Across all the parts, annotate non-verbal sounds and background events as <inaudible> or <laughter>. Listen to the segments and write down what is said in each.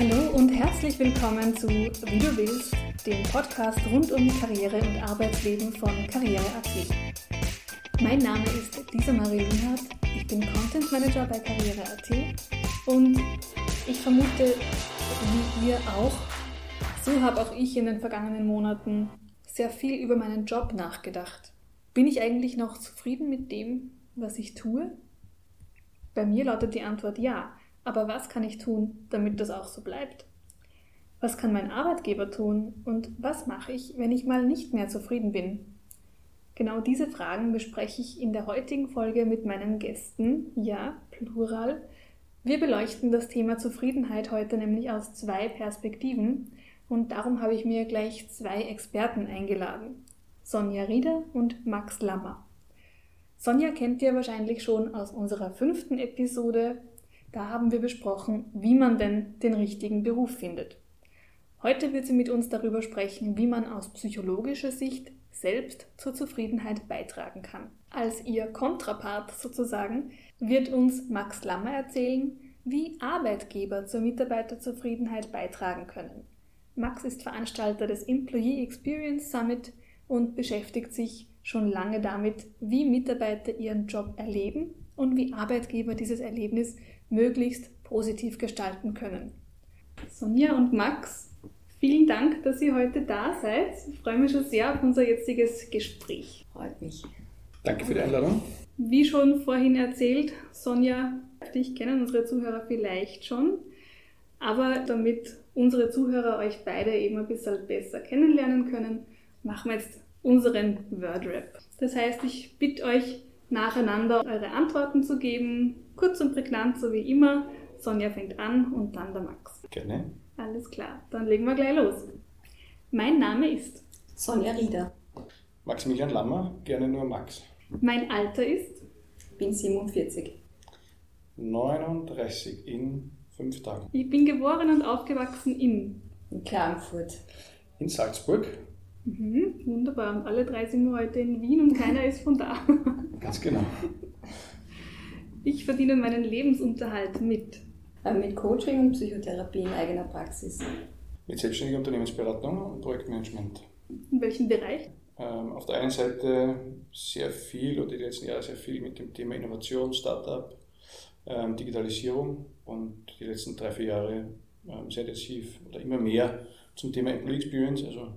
Hallo und herzlich willkommen zu Wie du willst, dem Podcast rund um Karriere und Arbeitsleben von Karriere.at. Mein Name ist Lisa Marie Lienhardt, ich bin Content Manager bei Karriere.at und ich vermute, wie ihr auch, so habe auch ich in den vergangenen Monaten sehr viel über meinen Job nachgedacht. Bin ich eigentlich noch zufrieden mit dem, was ich tue? Bei mir lautet die Antwort ja. Aber was kann ich tun, damit das auch so bleibt? Was kann mein Arbeitgeber tun und was mache ich, wenn ich mal nicht mehr zufrieden bin? Genau diese Fragen bespreche ich in der heutigen Folge mit meinen Gästen, ja, plural. Wir beleuchten das Thema Zufriedenheit heute nämlich aus zwei Perspektiven und darum habe ich mir gleich zwei Experten eingeladen. Sonja Rieder und Max Lammer. Sonja kennt ihr wahrscheinlich schon aus unserer fünften Episode da haben wir besprochen, wie man denn den richtigen Beruf findet. Heute wird sie mit uns darüber sprechen, wie man aus psychologischer Sicht selbst zur Zufriedenheit beitragen kann. Als ihr Kontrapart sozusagen wird uns Max Lammer erzählen, wie Arbeitgeber zur Mitarbeiterzufriedenheit beitragen können. Max ist Veranstalter des Employee Experience Summit und beschäftigt sich schon lange damit, wie Mitarbeiter ihren Job erleben und wie Arbeitgeber dieses Erlebnis möglichst positiv gestalten können. Sonja und Max, vielen Dank, dass ihr heute da seid. Ich freue mich schon sehr auf unser jetziges Gespräch. Freut mich. Danke für die Einladung. Wie schon vorhin erzählt, Sonja, dich kennen unsere Zuhörer vielleicht schon, aber damit unsere Zuhörer euch beide eben ein bisschen besser kennenlernen können, machen wir jetzt unseren Word-Rap. Das heißt, ich bitte euch, nacheinander eure Antworten zu geben. Kurz und prägnant, so wie immer. Sonja fängt an und dann der Max. Gerne. Alles klar, dann legen wir gleich los. Mein Name ist Sonja Rieder. Maximilian Lammer, gerne nur Max. Mein Alter ist Bin 47. 39 in fünf Tagen. Ich bin geboren und aufgewachsen in. In Klagenfurt. In Salzburg. Mhm, wunderbar. Und alle drei sind heute in Wien und keiner ist von da. <laughs> Ganz genau. Ich verdiene meinen Lebensunterhalt mit. Äh, Mit Coaching und Psychotherapie in eigener Praxis. Mit selbstständiger Unternehmensberatung und Projektmanagement. In welchem Bereich? Ähm, auf der einen Seite sehr viel oder die letzten Jahre sehr viel mit dem Thema Innovation, Startup, ähm, Digitalisierung und die letzten drei, vier Jahre ähm, sehr intensiv oder immer mehr zum Thema Employee Experience. Also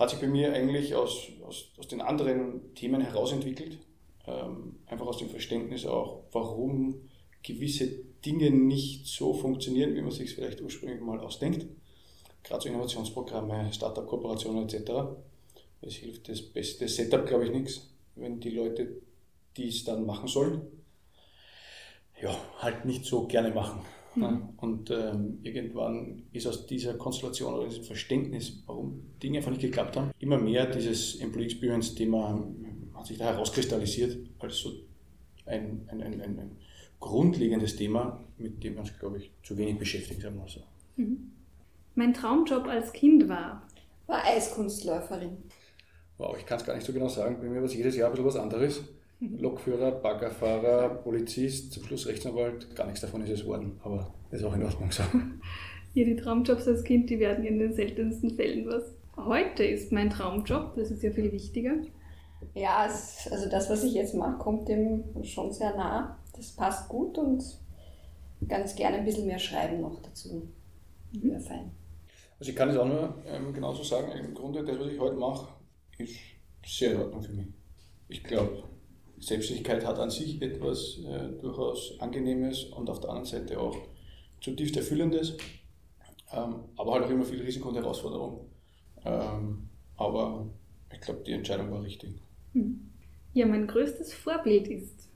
hat sich bei mir eigentlich aus, aus, aus den anderen Themen herausentwickelt. Ähm, einfach aus dem Verständnis auch, warum gewisse Dinge nicht so funktionieren, wie man sich vielleicht ursprünglich mal ausdenkt. Gerade so Innovationsprogramme, Startup-Kooperationen etc. Es hilft das beste Setup, glaube ich, nichts, wenn die Leute, die es dann machen sollen, ja, halt nicht so gerne machen. Mhm. Und ähm, irgendwann ist aus dieser Konstellation oder diesem Verständnis, warum Dinge einfach nicht geklappt haben, immer mehr dieses Employee Experience Thema hat sich da herauskristallisiert als so ein, ein, ein, ein, ein grundlegendes Thema, mit dem wir uns, glaube ich, zu wenig beschäftigt haben. Also. Mhm. Mein Traumjob als Kind war. War Eiskunstläuferin. Wow, ich kann es gar nicht so genau sagen. Bei mir war es jedes Jahr ein bisschen was anderes. Lokführer, Baggerfahrer, Polizist, zum Schluss Rechtsanwalt. Gar nichts davon ist es geworden, aber das ist auch in Ordnung so. Ja, die Traumjobs als Kind, die werden in den seltensten Fällen was. Heute ist mein Traumjob, das ist ja viel wichtiger. Ja, es, also das, was ich jetzt mache, kommt dem schon sehr nah. Das passt gut und ganz gerne ein bisschen mehr schreiben noch dazu. Mhm. Wäre fein. Also ich kann es auch nur ähm, genauso sagen, im Grunde das, was ich heute mache, ist sehr in Ordnung für mich. Ich glaube, Selbstständigkeit hat an sich etwas äh, durchaus Angenehmes und auf der anderen Seite auch zutiefst Erfüllendes, ähm, aber halt auch immer viel Risiko und Herausforderung. Ähm, aber ich glaube, die Entscheidung war richtig. Hm. Ja, mein größtes Vorbild ist.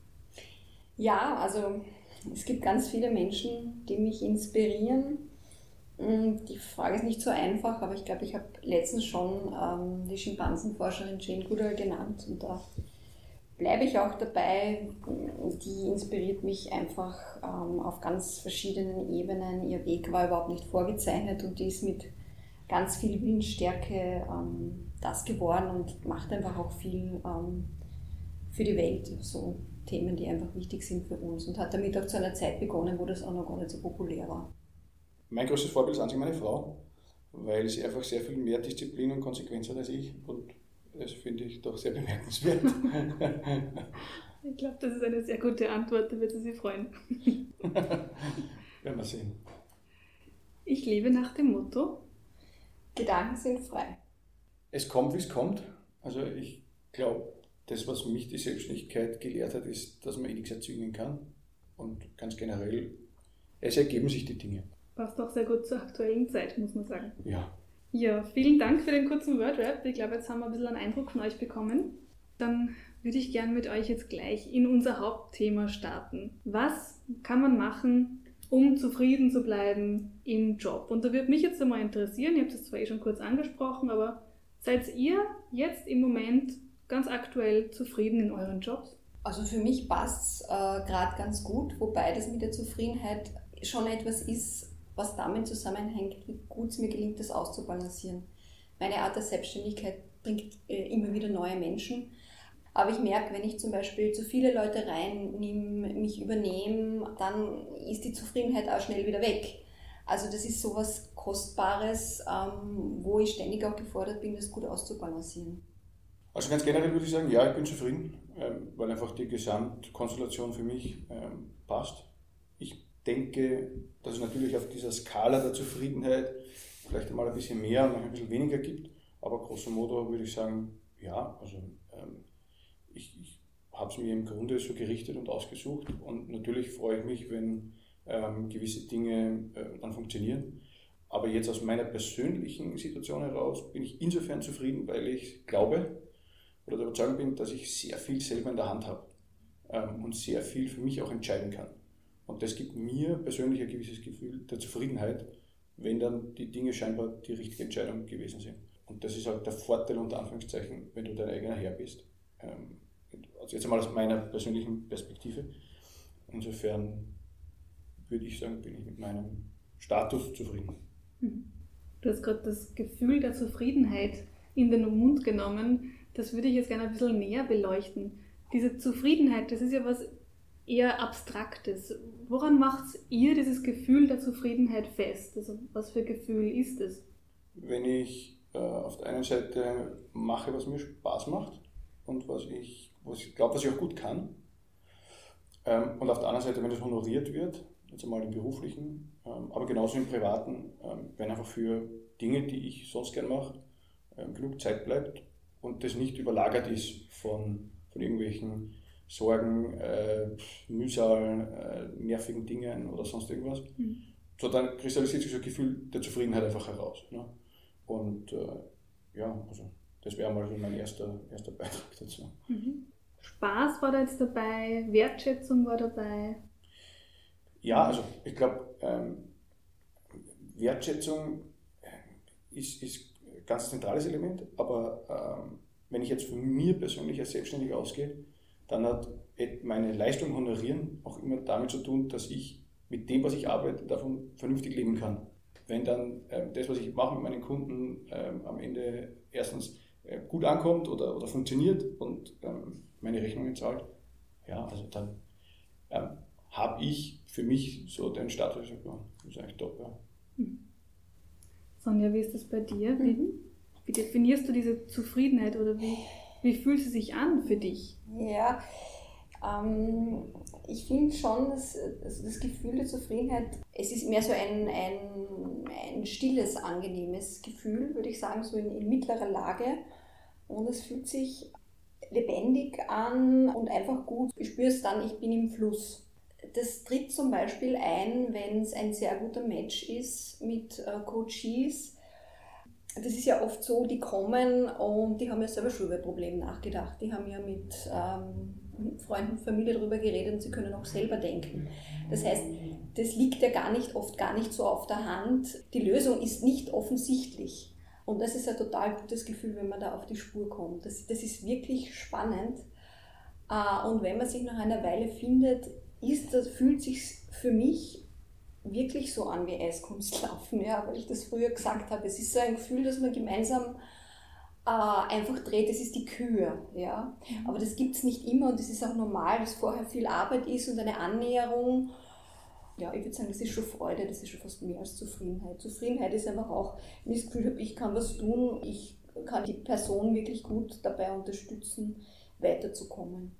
Ja, also es gibt ganz viele Menschen, die mich inspirieren. Mm, Die Frage ist nicht so einfach, aber ich glaube, ich habe letztens schon ähm, die Schimpansenforscherin Jane Goodall genannt und da bleibe ich auch dabei. Die inspiriert mich einfach ähm, auf ganz verschiedenen Ebenen. Ihr Weg war überhaupt nicht vorgezeichnet und die ist mit ganz viel Willensstärke ähm, das geworden und macht einfach auch viel ähm, für die Welt. So Themen, die einfach wichtig sind für uns und hat damit auch zu einer Zeit begonnen, wo das auch noch gar nicht so populär war. mein größtes Vorbild ist an sich meine Frau, weil sie einfach sehr viel mehr Disziplin und Konsequenz hat als ich und das finde ich doch sehr bemerkenswert. <laughs> ich glaube, das ist eine sehr gute Antwort, da wird sie sich freuen. <laughs> Werden wir sehen. Ich lebe nach dem Motto: Gedanken sind frei. Es kommt, wie es kommt. Also ich glaube, das, was mich die Selbstständigkeit gelehrt hat, ist, dass man eh nichts erzwingen kann. Und ganz generell, es ergeben sich die Dinge. Passt auch sehr gut zur aktuellen Zeit, muss man sagen. Ja. Ja, vielen Dank für den kurzen Wordrap. Ich glaube, jetzt haben wir ein bisschen einen Eindruck von euch bekommen. Dann würde ich gerne mit euch jetzt gleich in unser Hauptthema starten. Was kann man machen, um zufrieden zu bleiben im Job? Und da würde mich jetzt einmal interessieren, ihr habt es zwar eh schon kurz angesprochen, aber seid ihr jetzt im Moment ganz aktuell zufrieden in euren Jobs? Also für mich passt es äh, gerade ganz gut, wobei das mit der Zufriedenheit schon etwas ist, was damit zusammenhängt, wie gut es mir gelingt, das auszubalancieren. Meine Art der Selbstständigkeit bringt äh, immer wieder neue Menschen. Aber ich merke, wenn ich zum Beispiel zu viele Leute reinnehme, mich übernehme, dann ist die Zufriedenheit auch schnell wieder weg. Also das ist so was Kostbares, ähm, wo ich ständig auch gefordert bin, das gut auszubalancieren. Also ganz generell würde ich sagen, ja, ich bin zufrieden, ähm, weil einfach die Gesamtkonstellation für mich ähm, passt. Denke, dass es natürlich auf dieser Skala der Zufriedenheit vielleicht einmal ein bisschen mehr und ein bisschen weniger gibt, aber grosso modo würde ich sagen, ja, also ähm, ich, ich habe es mir im Grunde so gerichtet und ausgesucht und natürlich freue ich mich, wenn ähm, gewisse Dinge äh, dann funktionieren. Aber jetzt aus meiner persönlichen Situation heraus bin ich insofern zufrieden, weil ich glaube oder der Überzeugung bin, dass ich sehr viel selber in der Hand habe ähm, und sehr viel für mich auch entscheiden kann. Und das gibt mir persönlich ein gewisses Gefühl der Zufriedenheit, wenn dann die Dinge scheinbar die richtige Entscheidung gewesen sind. Und das ist halt der Vorteil unter Anführungszeichen, wenn du dein eigener Herr bist. Ähm, also jetzt einmal aus meiner persönlichen Perspektive. Insofern würde ich sagen, bin ich mit meinem Status zufrieden. Hm. Du hast gerade das Gefühl der Zufriedenheit in den Mund genommen. Das würde ich jetzt gerne ein bisschen näher beleuchten. Diese Zufriedenheit, das ist ja was eher Abstraktes. Woran macht ihr dieses Gefühl der Zufriedenheit fest? Also was für Gefühl ist es? Wenn ich äh, auf der einen Seite mache, was mir Spaß macht und was ich, was ich glaube, was ich auch gut kann, ähm, und auf der anderen Seite, wenn das honoriert wird, jetzt einmal im beruflichen, ähm, aber genauso im privaten, ähm, wenn einfach für Dinge, die ich sonst gern mache, ähm, genug Zeit bleibt und das nicht überlagert ist von, von irgendwelchen Sorgen, äh, Mühsal, äh, nervigen Dingen oder sonst irgendwas. Mhm. So dann kristallisiert sich so ein Gefühl der Zufriedenheit einfach heraus. Ne? Und äh, ja, also das wäre mal mein erster, erster Beitrag dazu. Mhm. Spaß war da jetzt dabei, Wertschätzung war dabei. Ja, also ich glaube, ähm, Wertschätzung ist, ist ein ganz zentrales Element, aber ähm, wenn ich jetzt von mir persönlich als Selbstständiger ausgehe, dann hat meine Leistung honorieren auch immer damit zu tun, dass ich mit dem, was ich arbeite, davon vernünftig leben kann. Wenn dann äh, das, was ich mache mit meinen Kunden, äh, am Ende erstens äh, gut ankommt oder, oder funktioniert und ähm, meine Rechnungen zahlt, ja, also dann ähm, habe ich für mich so den Status, ja, das ist eigentlich top. Ja. Hm. Sonja, wie ist das bei dir? Wie, mhm. wie definierst du diese Zufriedenheit oder wie, wie fühlt sie sich an für dich? Ja, ähm, ich finde schon, dass, das Gefühl der Zufriedenheit, es ist mehr so ein, ein, ein stilles, angenehmes Gefühl, würde ich sagen, so in, in mittlerer Lage. Und es fühlt sich lebendig an und einfach gut. Ich spüre es dann, ich bin im Fluss. Das tritt zum Beispiel ein, wenn es ein sehr guter Match ist mit äh, Coaches, das ist ja oft so, die kommen und die haben ja selber schon über Probleme nachgedacht. Die haben ja mit ähm, Freunden, Familie darüber geredet und sie können auch selber denken. Das heißt, das liegt ja gar nicht, oft gar nicht so auf der Hand. Die Lösung ist nicht offensichtlich. Und das ist ein total gutes Gefühl, wenn man da auf die Spur kommt. Das, das ist wirklich spannend. Äh, und wenn man sich nach einer Weile findet, ist das, fühlt sich für mich wirklich so an wie Eiskunstlaufen, <laughs> ja, weil ich das früher gesagt habe. Es ist so ein Gefühl, dass man gemeinsam äh, einfach dreht, das ist die Kür. Ja? Mhm. Aber das gibt es nicht immer und das ist auch normal, dass vorher viel Arbeit ist und eine Annäherung. Ja, ich würde sagen, das ist schon Freude, das ist schon fast mehr als Zufriedenheit. Zufriedenheit ist einfach auch, wenn ich das Gefühl habe, ich kann was tun, ich kann die Person wirklich gut dabei unterstützen, weiterzukommen.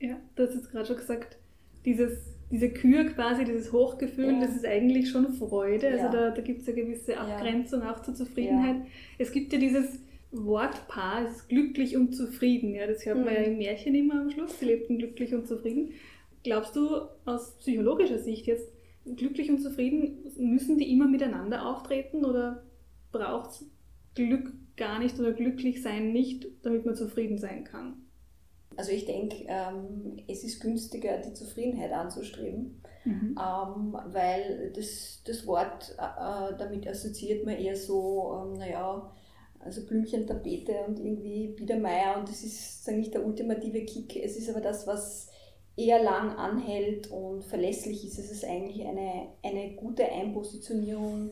Ja, du hast jetzt gerade schon gesagt, dieses, diese Kür quasi, dieses Hochgefühl, ja. das ist eigentlich schon Freude. Also ja. da, da gibt es eine gewisse Abgrenzung ja. auch zur Zufriedenheit. Es gibt ja dieses Wortpaar, es ist glücklich und zufrieden. Ja, das hört mhm. man ja mhm. im Märchen immer am Schluss. Sie lebten glücklich und zufrieden. Glaubst du aus psychologischer Sicht jetzt, glücklich und zufrieden, müssen die immer miteinander auftreten oder braucht es Glück gar nicht oder glücklich sein nicht, damit man zufrieden sein kann? Also ich denke, ähm, es ist günstiger, die Zufriedenheit anzustreben, mhm. ähm, weil das, das Wort, äh, äh damit assoziiert man eher so, ähm, naja, also Blümchen, Tapete und irgendwie Biedermeier und das ist sozusagen nicht der ultimative Kick. Es ist aber das, was eher lang anhält und verlässlich ist. Es ist eigentlich eine, eine gute Einpositionierung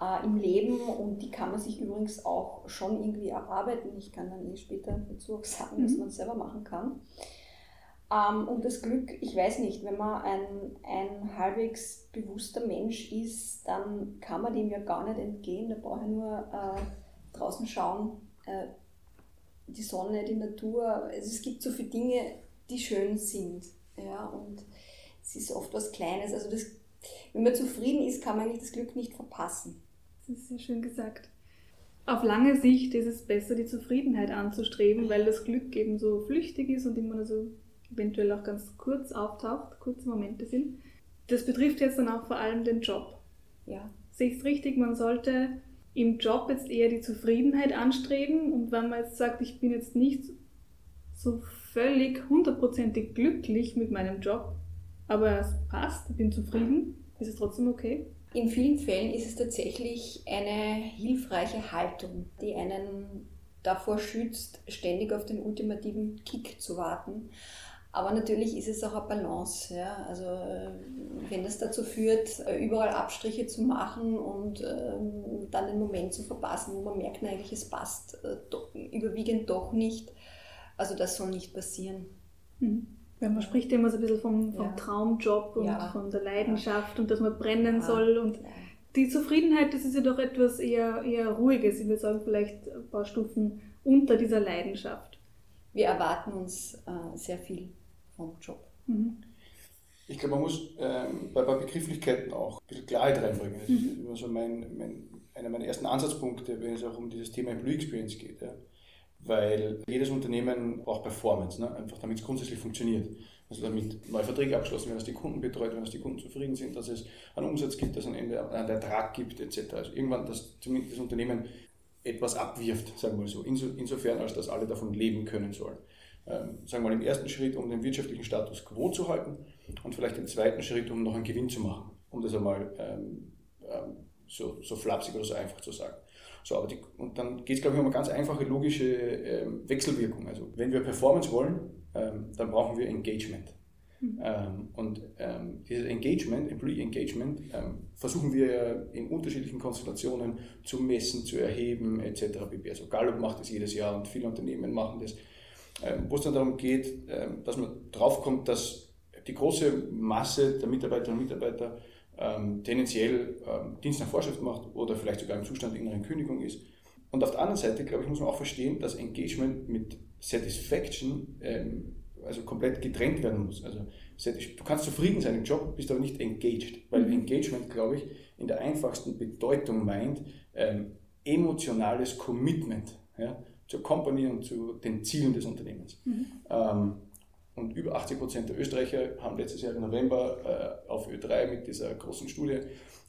äh, im Leben und die kann man sich übrigens auch schon irgendwie erarbeiten. Ich kann dann eh später dazu auch sagen, mhm. dass man es selber machen kann. Ähm, und das Glück, ich weiß nicht, wenn man ein, ein halbwegs bewusster Mensch ist, dann kann man dem ja gar nicht entgehen. Da brauche ich nur äh, draußen schauen, äh, die Sonne, die Natur. Also es gibt so viele Dinge, die schön sind. Ja, und es ist oft was Kleines. Also das, wenn man zufrieden ist, kann man eigentlich das Glück nicht verpassen. Das ist sehr schön gesagt. Auf lange Sicht ist es besser, die Zufriedenheit anzustreben, weil das Glück eben so flüchtig ist und immer nur so eventuell auch ganz kurz auftaucht, kurze Momente sind. Das betrifft jetzt dann auch vor allem den Job. Ja. Sehe ich es richtig, man sollte im Job jetzt eher die Zufriedenheit anstreben und wenn man jetzt sagt, ich bin jetzt nicht so völlig hundertprozentig glücklich mit meinem Job, aber es passt, ich bin zufrieden, ist es trotzdem okay? In vielen Fällen ist es tatsächlich eine hilfreiche Haltung, die einen davor schützt, ständig auf den ultimativen Kick zu warten. Aber natürlich ist es auch eine Balance. Ja? Also wenn das dazu führt, überall Abstriche zu machen und ähm, dann den Moment zu verpassen, wo man merkt, eigentlich es passt äh, doch, überwiegend doch nicht. Also das soll nicht passieren. Mhm. Ja, man spricht immer so ein bisschen vom, vom ja. Traumjob und ja. von der Leidenschaft ja. und dass man brennen soll. Und die Zufriedenheit, das ist ja doch etwas eher, eher Ruhiges. Ich würde sagen, vielleicht ein paar Stufen unter dieser Leidenschaft. Wir erwarten uns äh, sehr viel vom Job. Mhm. Ich glaube, man muss ähm, bei, bei Begrifflichkeiten auch ein bisschen Klarheit reinbringen. Das mhm. ist immer so mein, mein, einer meiner ersten Ansatzpunkte, wenn es auch um dieses Thema Employee Experience geht. Ja weil jedes Unternehmen braucht Performance, ne? einfach damit es grundsätzlich funktioniert. Also damit neue Verträge abgeschlossen werden, dass die Kunden betreut werden, dass die Kunden zufrieden sind, dass es einen Umsatz gibt, dass es am Ende einen Ertrag gibt, etc. Also irgendwann, dass zumindest das Unternehmen etwas abwirft, sagen wir mal so, insofern, als dass alle davon leben können sollen. Ähm, sagen wir mal im ersten Schritt, um den wirtschaftlichen Status quo zu halten und vielleicht im zweiten Schritt, um noch einen Gewinn zu machen, um das einmal ähm, ähm, so, so flapsig oder so einfach zu sagen. So, aber die, und dann geht es, glaube ich, um eine ganz einfache logische ähm, Wechselwirkung. Also wenn wir Performance wollen, ähm, dann brauchen wir Engagement. Mhm. Ähm, und ähm, dieses Engagement, Employee Engagement, ähm, versuchen wir in unterschiedlichen Konstellationen zu messen, zu erheben etc. Also Gallup macht das jedes Jahr und viele Unternehmen machen das. Ähm, wo es dann darum geht, dass man draufkommt, dass die große Masse der Mitarbeiterinnen und Mitarbeiter ähm, tendenziell ähm, Dienst nach Vorschrift macht oder vielleicht sogar im Zustand inneren Kündigung ist. Und auf der anderen Seite, glaube ich, muss man auch verstehen, dass Engagement mit Satisfaction ähm, also komplett getrennt werden muss. Also du kannst zufrieden sein im Job, bist aber nicht engaged, weil mhm. Engagement, glaube ich, in der einfachsten Bedeutung meint ähm, emotionales Commitment ja, zur Company und zu den Zielen des Unternehmens. Mhm. Und über 80 Prozent der Österreicher haben letztes Jahr im November äh, auf Ö3 mit dieser großen Studie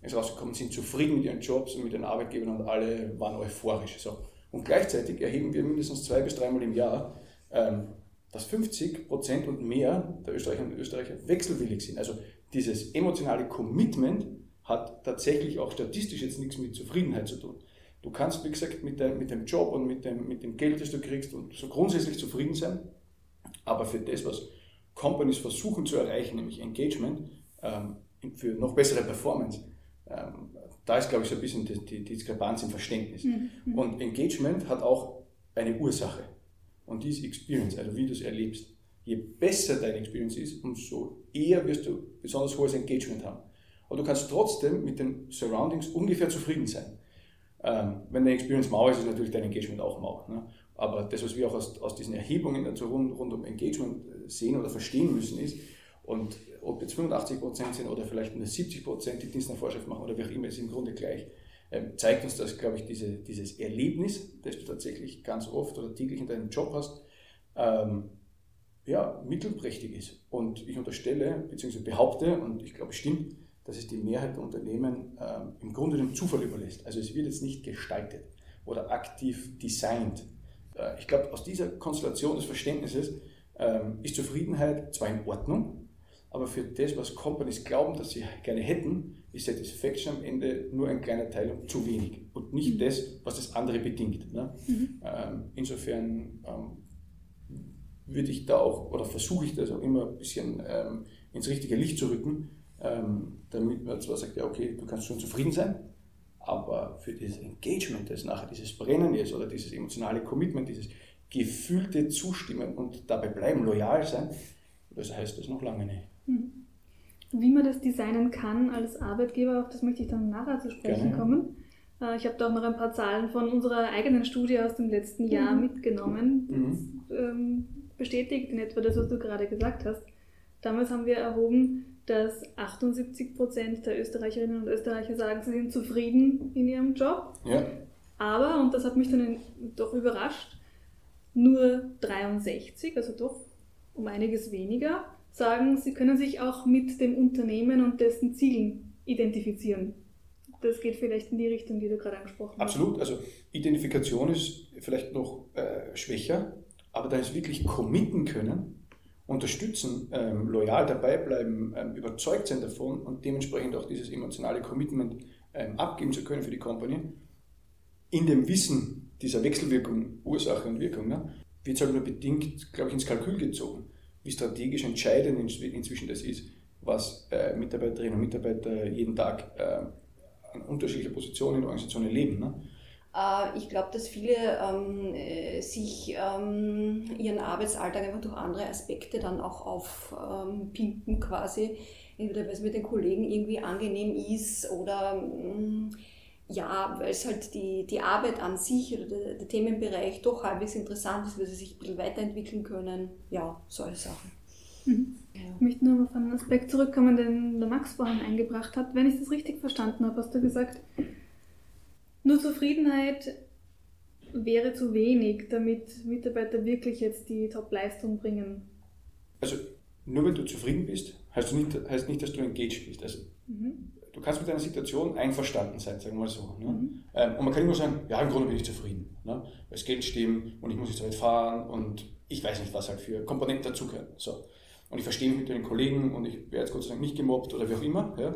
ist rausgekommen, sind zufrieden mit ihren Jobs und mit den Arbeitgebern und alle waren euphorisch. So. Und gleichzeitig erheben wir mindestens zwei bis dreimal im Jahr, ähm, dass 50 Prozent und mehr der Österreicherinnen und Österreicher wechselwillig sind. Also dieses emotionale Commitment hat tatsächlich auch statistisch jetzt nichts mit Zufriedenheit zu tun. Du kannst, wie gesagt, mit, dein, mit dem Job und mit dem, mit dem Geld, das du kriegst, und so grundsätzlich zufrieden sein. Aber für das, was Companies versuchen zu erreichen, nämlich Engagement, ähm, für noch bessere Performance, ähm, da ist, glaube ich, so ein bisschen die, die Diskrepanz im Verständnis. Mhm. Und Engagement hat auch eine Ursache. Und die ist Experience, also wie du es erlebst. Je besser deine Experience ist, umso eher wirst du besonders hohes Engagement haben. aber du kannst trotzdem mit den Surroundings ungefähr zufrieden sein. Ähm, wenn deine Experience mau ist, ist natürlich dein Engagement auch mau. Ne? Aber das, was wir auch aus, aus diesen Erhebungen dazu rund, rund um Engagement äh, sehen oder verstehen müssen, ist, und ob jetzt 85% sind oder vielleicht nur 70%, die Dienst nach Vorschrift machen oder wie auch immer, ist im Grunde gleich. Ähm, zeigt uns das, glaube ich, diese, dieses Erlebnis, das du tatsächlich ganz oft oder täglich in deinem Job hast, ähm, ja, mittelprächtig ist. Und ich unterstelle, beziehungsweise behaupte, und ich glaube, es stimmt, dass es die Mehrheit der Unternehmen ähm, im Grunde dem Zufall überlässt. Also es wird jetzt nicht gestaltet oder aktiv designt. Äh, ich glaube, aus dieser Konstellation des Verständnisses ähm, ist Zufriedenheit zwar in Ordnung, aber für das, was Companies glauben, dass sie gerne hätten, ist Satisfaction am Ende nur ein kleiner Teil und zu wenig und nicht mhm. das, was das andere bedingt. Ne? Mhm. Ähm, insofern ähm, würde ich da auch, oder versuche ich das auch immer ein bisschen ähm, ins richtige Licht zu rücken, ähm, damit man zwar sagt, ja okay, du kannst schon zufrieden sein, aber für dieses Engagement, das nachher dieses Brennen ist oder dieses emotionale Commitment, dieses gefühlte Zustimmen und dabei bleiben, loyal sein, das heißt das noch lange nicht. Mhm. Wie man das designen kann als Arbeitgeber, auf das möchte ich dann nachher zu sprechen Gerne. kommen. Äh, ich habe da auch noch ein paar Zahlen von unserer eigenen Studie aus dem letzten Jahr mhm. mitgenommen. Mhm. Das, ähm, bestätigt in etwa das, was du gerade gesagt hast. Damals haben wir erhoben, dass 78 Prozent der Österreicherinnen und Österreicher sagen, sie sind zufrieden in ihrem Job. Ja. Aber, und das hat mich dann doch überrascht, nur 63, also doch um einiges weniger, sagen, sie können sich auch mit dem Unternehmen und dessen Zielen identifizieren. Das geht vielleicht in die Richtung, die du gerade angesprochen hast. Absolut. Also Identifikation ist vielleicht noch äh, schwächer, aber da ist wirklich committen können, unterstützen, ähm, loyal dabei bleiben, ähm, überzeugt sein davon und dementsprechend auch dieses emotionale Commitment ähm, abgeben zu können für die Company, in dem Wissen dieser Wechselwirkung, Ursache und Wirkung, ne, wird es halt nur bedingt, glaube ich, ins Kalkül gezogen wie strategisch entscheidend inzwischen das ist, was äh, Mitarbeiterinnen und Mitarbeiter jeden Tag äh, an unterschiedlicher Position in der Organisation erleben. Ne? Äh, ich glaube, dass viele ähm, äh, sich ähm, ihren Arbeitsalltag einfach durch andere Aspekte dann auch aufpimpen ähm, quasi. Entweder weil es mit den Kollegen irgendwie angenehm ist oder mm, ja, weil es halt die, die Arbeit an sich oder der, der Themenbereich doch halbwegs interessant ist, weil sie sich ein bisschen weiterentwickeln können. Ja, solche Sachen. Mhm. Ja. Ich möchte nur auf einen Aspekt zurückkommen, den der Max vorhin eingebracht hat. Wenn ich das richtig verstanden habe, hast du gesagt, nur Zufriedenheit wäre zu wenig, damit Mitarbeiter wirklich jetzt die Top-Leistung bringen. Also nur wenn du zufrieden bist, heißt, nicht, heißt nicht, dass du engaged bist. Also mhm du kannst mit deiner Situation einverstanden sein, sagen wir mal so. Ne? Mhm. Ähm, und man kann immer sagen, ja, im Grunde bin ich zufrieden. Ne? Weil das Geld stimmt und ich muss nicht so weit fahren und ich weiß nicht, was halt für Komponenten dazugehören. So. Und ich verstehe mich mit den Kollegen und ich werde jetzt Gott sei Dank nicht gemobbt oder wie auch immer. Ja?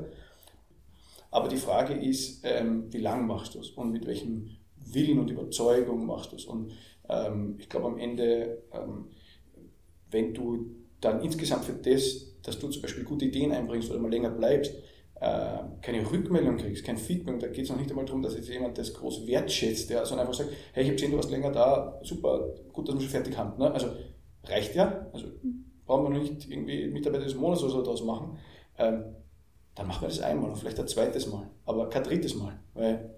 Aber die Frage ist, ähm, wie lange machst du es und mit welchem Willen und Überzeugung machst du es. Und ähm, ich glaube am Ende, ähm, wenn du dann insgesamt für das, dass du zum Beispiel gute Ideen einbringst oder mal länger bleibst, äh, keine Rückmeldung kriegst, kein Feedback, da geht es noch nicht einmal darum, dass jetzt jemand das groß wertschätzt, ja, sondern einfach sagt, hey, ich habe gesehen, du warst länger da, super, gut, dass wir schon fertig haben. Ne? Also reicht ja, also brauchen wir nicht irgendwie Mitarbeiter des Monats oder so daraus machen. Ähm, dann machen wir das einmal und vielleicht ein zweites Mal, aber kein drittes Mal, weil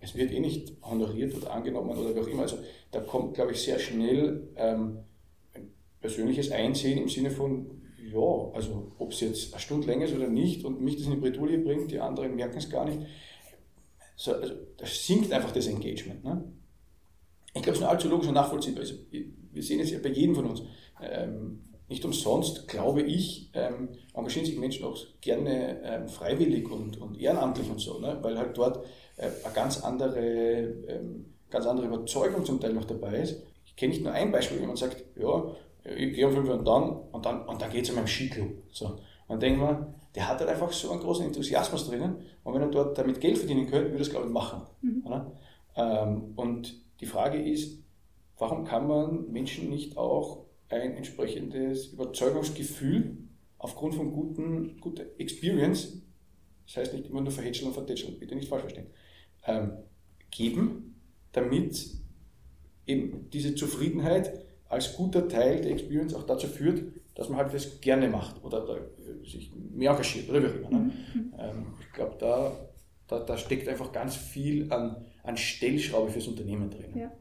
es wird eh nicht honoriert oder angenommen oder wie auch immer. Also da kommt, glaube ich, sehr schnell ähm, ein persönliches Einsehen im Sinne von, ja, also ob es jetzt eine Stunde länger ist oder nicht und mich das in die Bredouille bringt, die anderen merken es gar nicht. So, also, das sinkt einfach das Engagement. Ne? Ich glaube, es ist nur allzu logisch und nachvollziehbar. Also, wir sehen es ja bei jedem von uns. Ähm, nicht umsonst, glaube ich, ähm, engagieren sich Menschen auch gerne ähm, freiwillig und, und ehrenamtlich und so, ne? weil halt dort äh, eine ganz andere, ähm, ganz andere Überzeugung zum Teil noch dabei ist. Ich kenne nicht nur ein Beispiel, wo jemand sagt, ja, ich gehe um 5 Uhr und dann, und dann, und dann geht es um einen Skiclub. So. Und dann denkt man, der hat halt einfach so einen großen Enthusiasmus drinnen und wenn er dort damit Geld verdienen könnte, würde er es glaube ich machen. Mhm. Ähm, und die Frage ist, warum kann man Menschen nicht auch ein entsprechendes Überzeugungsgefühl aufgrund von guten, guter Experience, das heißt nicht immer nur verhätscheln und vertätscheln, bitte nicht falsch verstehen, ähm, geben, damit eben diese Zufriedenheit als guter Teil der Experience auch dazu führt, dass man halt das gerne macht oder, oder sich mehr engagiert oder wie auch immer. Ne? Mhm. Ähm, ich glaube, da, da, da steckt einfach ganz viel an, an Stellschraube fürs Unternehmen drin. Ja.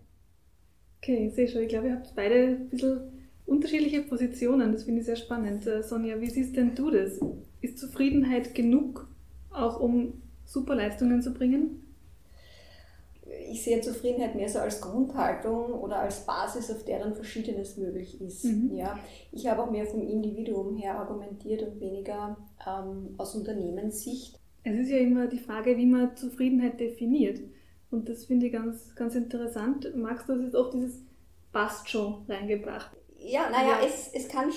Okay, ich sehe schon. Ich glaube, ihr habt beide ein bisschen unterschiedliche Positionen. Das finde ich sehr spannend. Äh, Sonja, wie siehst denn du das? Ist Zufriedenheit genug, auch um super Leistungen zu bringen? Ich sehe Zufriedenheit mehr so als Grundhaltung oder als Basis, auf der dann Verschiedenes möglich ist. Mhm. Ja, ich habe auch mehr vom Individuum her argumentiert und weniger ähm, aus Unternehmenssicht. Es ist ja immer die Frage, wie man Zufriedenheit definiert. Und das finde ich ganz, ganz interessant. Magst du das jetzt auch dieses passt schon reingebracht? Ja, naja, ja. Es, es kann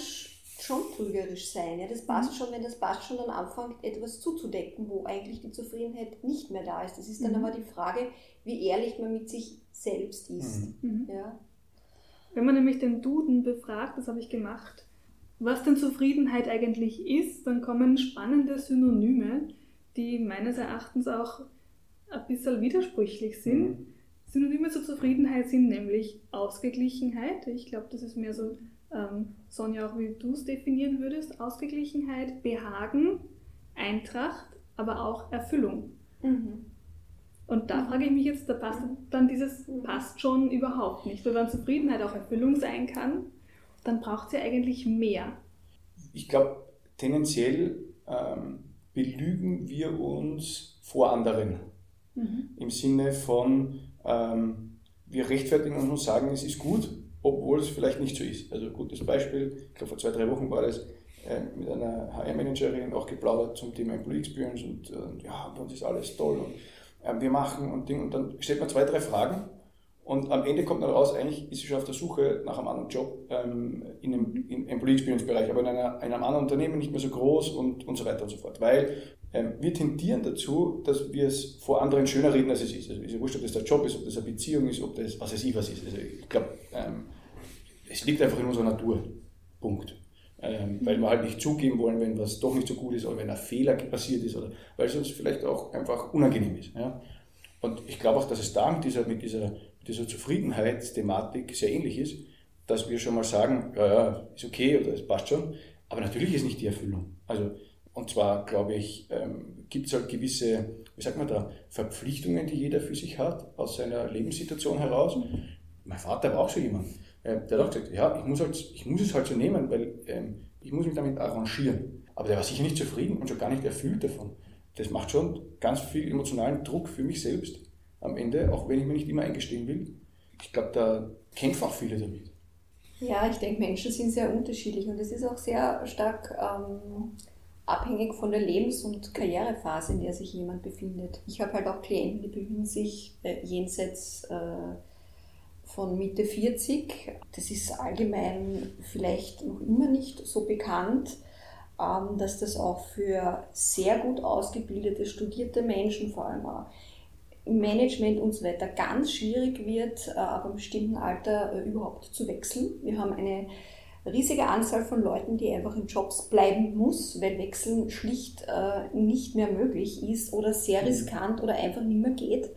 schon trügerisch sein. Ja? Das passt mhm. schon, wenn das passt schon dann anfängt, etwas zuzudecken, wo eigentlich die Zufriedenheit nicht mehr da ist. Das ist dann mhm. aber die Frage, wie ehrlich man mit sich selbst ist. Mhm. mhm. Ja? Wenn man nämlich den Duden befragt, das habe ich gemacht, was denn Zufriedenheit eigentlich ist, dann kommen spannende Synonyme, die meines Erachtens auch ein bisschen widersprüchlich sind. Synonyme zur Zufriedenheit sind nämlich Ausgeglichenheit. Ich glaube, das ist mehr so, ähm, Sonja, auch wie du es definieren würdest. Ausgeglichenheit, Behagen, Eintracht, aber auch Erfüllung. Mhm. Und da mhm. frage ich mich jetzt, da passt dann dieses passt schon überhaupt nicht. Weil wenn Zufriedenheit auch Erfüllung sein kann, dann braucht sie ja eigentlich mehr. Ich glaube, tendenziell ähm, belügen wir uns vor anderen. Mhm. Im Sinne von, ähm, wir rechtfertigen uns und sagen, es ist gut, obwohl es vielleicht nicht so ist. Also gutes Beispiel, ich glaube vor zwei, drei Wochen war das äh, mit einer HR-Managerin auch geplaudert zum Thema Employee Experience und äh, ja, bei uns ist alles toll und äh, wir machen und Ding und dann stellt man zwei, drei Fragen und am Ende kommt dann raus, eigentlich ist sie schon auf der Suche nach einem anderen Job ähm, in einem im Employee Experience Bereich, aber in, einer, in einem anderen Unternehmen nicht mehr so groß und, und so weiter und so fort. Weil ähm, wir tendieren dazu, dass wir es vor anderen schöner reden, als es ist. Also ist ja ob das der Job ist, ob das eine Beziehung ist, ob das was weiß ich was ist. Also ich glaube, ähm, es liegt einfach in unserer Natur. Punkt. Ähm, weil wir halt nicht zugeben wollen, wenn was doch nicht so gut ist oder wenn ein Fehler passiert ist oder weil es uns vielleicht auch einfach unangenehm ist. Ja? Und ich glaube auch, dass es da mit dieser, mit dieser, dieser Zufriedenheitsthematik sehr ähnlich ist, dass wir schon mal sagen, ja, ja, ist okay oder es passt schon, aber natürlich ist nicht die Erfüllung. Also und zwar, glaube ich, ähm, gibt es halt gewisse, wie sagt man da, Verpflichtungen, die jeder für sich hat, aus seiner Lebenssituation heraus. Mein Vater war auch so jemand. Äh, der hat auch gesagt, ja, ich muss, halt, ich muss es halt so nehmen, weil ähm, ich muss mich damit arrangieren. Aber der war sicher nicht zufrieden und schon gar nicht erfüllt davon. Das macht schon ganz viel emotionalen Druck für mich selbst am Ende, auch wenn ich mir nicht immer eingestehen will. Ich glaube, da kämpfen auch viele damit. Ja, ich denke, Menschen sind sehr unterschiedlich und es ist auch sehr stark ähm, abhängig von der Lebens- und Karrierephase, in der sich jemand befindet. Ich habe halt auch Klienten, die befinden sich äh, jenseits äh, von Mitte 40. Das ist allgemein vielleicht noch immer nicht so bekannt, ähm, dass das auch für sehr gut ausgebildete, studierte Menschen, vor allem auch Management und so weiter, ganz schwierig wird, äh, ab einem bestimmten Alter äh, überhaupt zu wechseln. Wir haben eine riesige Anzahl von Leuten, die einfach in Jobs bleiben muss, weil Wechseln schlicht äh, nicht mehr möglich ist oder sehr mhm. riskant oder einfach nicht mehr geht.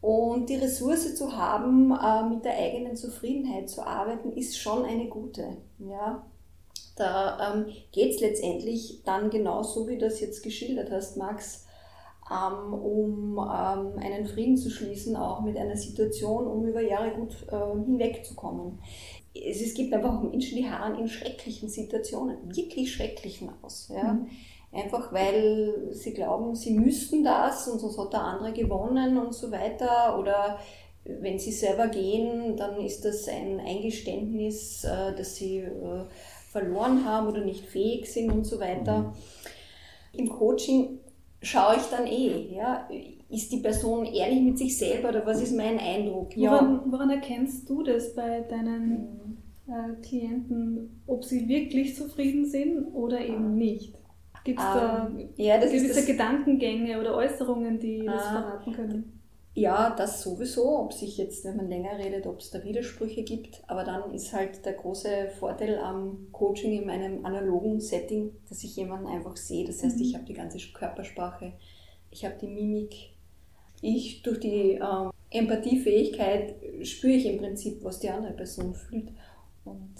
Und die Ressource zu haben, äh, mit der eigenen Zufriedenheit zu arbeiten, ist schon eine gute. Ja? Da ähm, geht es letztendlich dann genauso, wie du das jetzt geschildert hast, Max, ähm, um ähm, einen Frieden zu schließen, auch mit einer Situation, um über Jahre gut äh, hinwegzukommen es, es gibt einfach auch Menschen, die harren in schrecklichen Situationen, wirklich schrecklichen aus. Ja? Mhm. Einfach weil sie glauben, sie müssten das und sonst hat der andere gewonnen und so weiter. Oder wenn sie selber gehen, dann ist das ein Eingeständnis, äh, dass sie äh, verloren haben oder nicht fähig sind und so weiter. Mhm. Im Coaching schaue ich dann eh, ja, ist die Person ehrlich mit sich selber oder was ist mein Eindruck? Woran, woran erkennst du das bei deinen äh, Klienten, ob sie wirklich zufrieden sind oder eben ah. nicht? Gibt es da ähm, ja, gewisse Gedankengänge oder Äußerungen, die das ah. verraten können? Ja, das sowieso, ob sich jetzt, wenn man länger redet, ob es da Widersprüche gibt. Aber dann ist halt der große Vorteil am Coaching in meinem analogen Setting, dass ich jemanden einfach sehe. Das heißt, mhm. ich habe die ganze Körpersprache, ich habe die Mimik, ich durch die ähm, Empathiefähigkeit spüre ich im Prinzip, was die andere Person fühlt. Und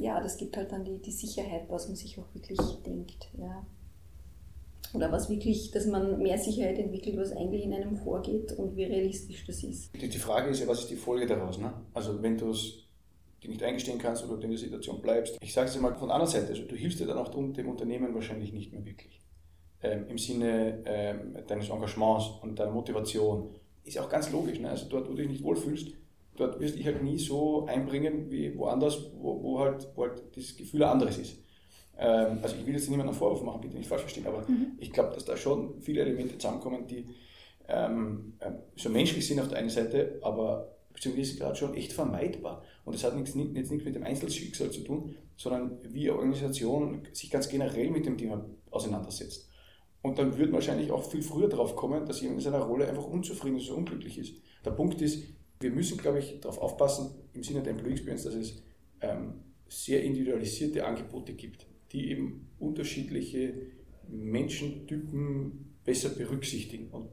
ja, das gibt halt dann die, die Sicherheit, was man sich auch wirklich denkt. Ja. Oder was wirklich, dass man mehr Sicherheit entwickelt, was eigentlich in einem vorgeht und wie realistisch das ist. Die, Frage ist ja, was ist die Folge daraus? Ne? Also wenn du es dir nicht eingestehen kannst oder in der Situation bleibst. Ich sage es mal von der Seite, also du hilfst dir dann auch dem Unternehmen wahrscheinlich nicht mehr wirklich. Ähm, Im Sinne ähm, deines Engagements und deiner Motivation. Ist auch ganz logisch. Ne? Also dort, wo du dich nicht wohlfühlst, dort wirst du dich halt nie so einbringen wie woanders, wo, wo, halt, wo halt dieses Gefühl anderes ist. Ähm, also ich will jetzt niemandem einen Vorwurf machen, bitte nicht falsch verstehen, aber mhm. ich glaube, dass da schon viele Elemente zusammenkommen, die ähm, ähm, so menschlich sind auf der einen Seite, aber zu gewissen Grad schon echt vermeidbar. Und das hat nichts, jetzt nichts mit dem Einzelschicksal zu tun, sondern wie eine Organisation sich ganz generell mit dem Thema auseinandersetzt. Und dann wird wahrscheinlich auch viel früher darauf kommen, dass jemand in seiner Rolle einfach unzufrieden ist oder unglücklich ist. Der Punkt ist, wir müssen, glaube ich, darauf aufpassen, im Sinne der Employee Experience, dass es ähm, sehr individualisierte Angebote gibt, die eben unterschiedliche Menschentypen besser berücksichtigen. Und,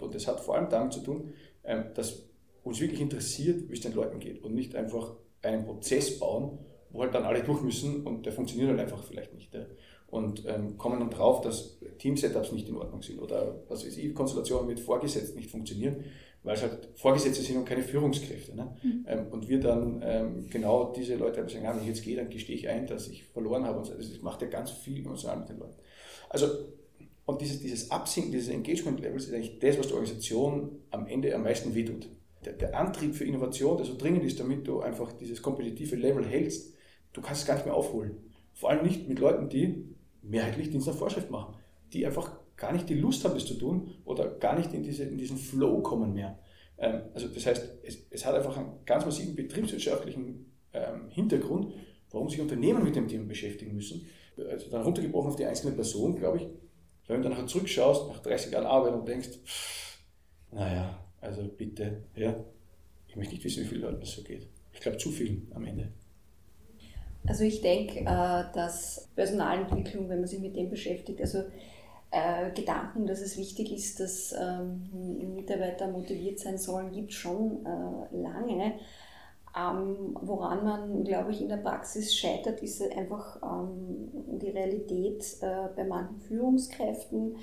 und das hat vor allem damit zu tun, ähm, dass uns wirklich interessiert, wie es den Leuten geht und nicht einfach einen Prozess bauen, wo halt dann alle durch müssen und der funktioniert halt einfach vielleicht nicht. Ja. Und ähm, kommen dann drauf, dass Team-Setups nicht in Ordnung sind oder was weiß ich, Konstellationen mit Vorgesetzten nicht funktionieren, weil es halt Vorgesetzte sind und keine Führungskräfte. Ne? Mhm. Ähm, und wir dann ähm, genau diese Leute sagen, ja, wenn ich jetzt gehe, dann gestehe ich ein, dass ich verloren habe. Und so. Also das macht ja ganz viel emotional mit den Leuten. Also, und dieses, dieses Absinken, dieses Engagement-Levels ist eigentlich das, was der Organisation am Ende am meisten wehtut. Der, der Antrieb für Innovation, der so dringend ist, damit du einfach dieses kompetitive Level hältst, du kannst es gar nicht mehr aufholen. Vor allem nicht mit Leuten, die mehrheitlich Dienst nach Vorschrift machen, die einfach gar nicht die Lust haben, das zu tun oder gar nicht in, diese, in diesen Flow kommen mehr. Ähm, also das heißt, es, es, hat einfach einen ganz massiven betriebswirtschaftlichen ähm, Hintergrund, warum sich Unternehmen mit dem Thema beschäftigen müssen. Also dann runtergebrochen auf die einzelne Person, glaube ich, wenn du dann nachher zurückschaust, nach 30 Jahren Arbeit und denkst, naja, also bitte, ja, ich möchte nicht wissen, wie vielen Leuten das so geht. Ich glaube, zu viel am Ende. Also ich denke, äh, dass Personalentwicklung, wenn man sich mit dem beschäftigt, also äh, Gedanken, dass es wichtig ist, dass ähm, Mitarbeiter motiviert sein sollen, gibt es schon äh, lange. Ähm, woran man, glaube ich, in der Praxis scheitert, ist einfach ähm, die Realität äh, bei manchen Führungskräften.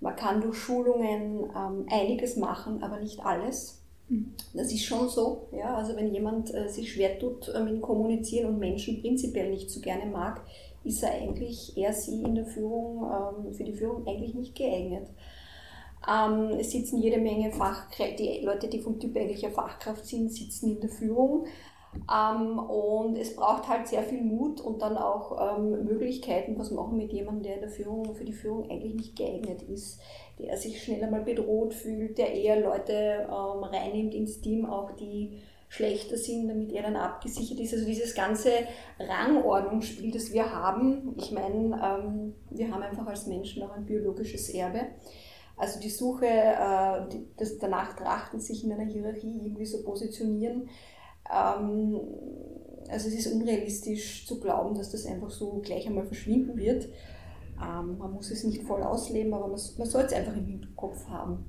Man kann durch Schulungen ähm, einiges machen, aber nicht alles. Mhm. Das ist schon so. Ja? Also wenn jemand äh, sich schwer tut äh, mit Kommunizieren und Menschen prinzipiell nicht so gerne mag, ist er eigentlich, er, sie in der Führung, ähm, für die Führung eigentlich nicht geeignet. Ähm, es sitzen jede Menge Fachkräfte, die Leute, die vom Typ eigentlich eine Fachkraft sind, sitzen in der Führung. Ähm, und es braucht halt sehr viel Mut und dann auch ähm, Möglichkeiten, was machen mit jemandem, der in der Führung, für die Führung eigentlich nicht geeignet ist, der sich schneller mal bedroht fühlt, der eher Leute ähm, reinnimmt ins Team, auch die schlechter sind, damit er dann abgesichert ist. Also dieses ganze Rangordnungsspiel, das wir haben, ich meine, ähm, wir haben einfach als Menschen auch ein biologisches Erbe. Also die Suche, äh, die, das danach trachten, sich in einer Hierarchie irgendwie so positionieren, ähm, also es ist unrealistisch zu glauben, dass das einfach so gleich einmal verschwinden wird. Ähm, man muss es nicht voll ausleben, aber man, man soll es einfach im Hinterkopf haben.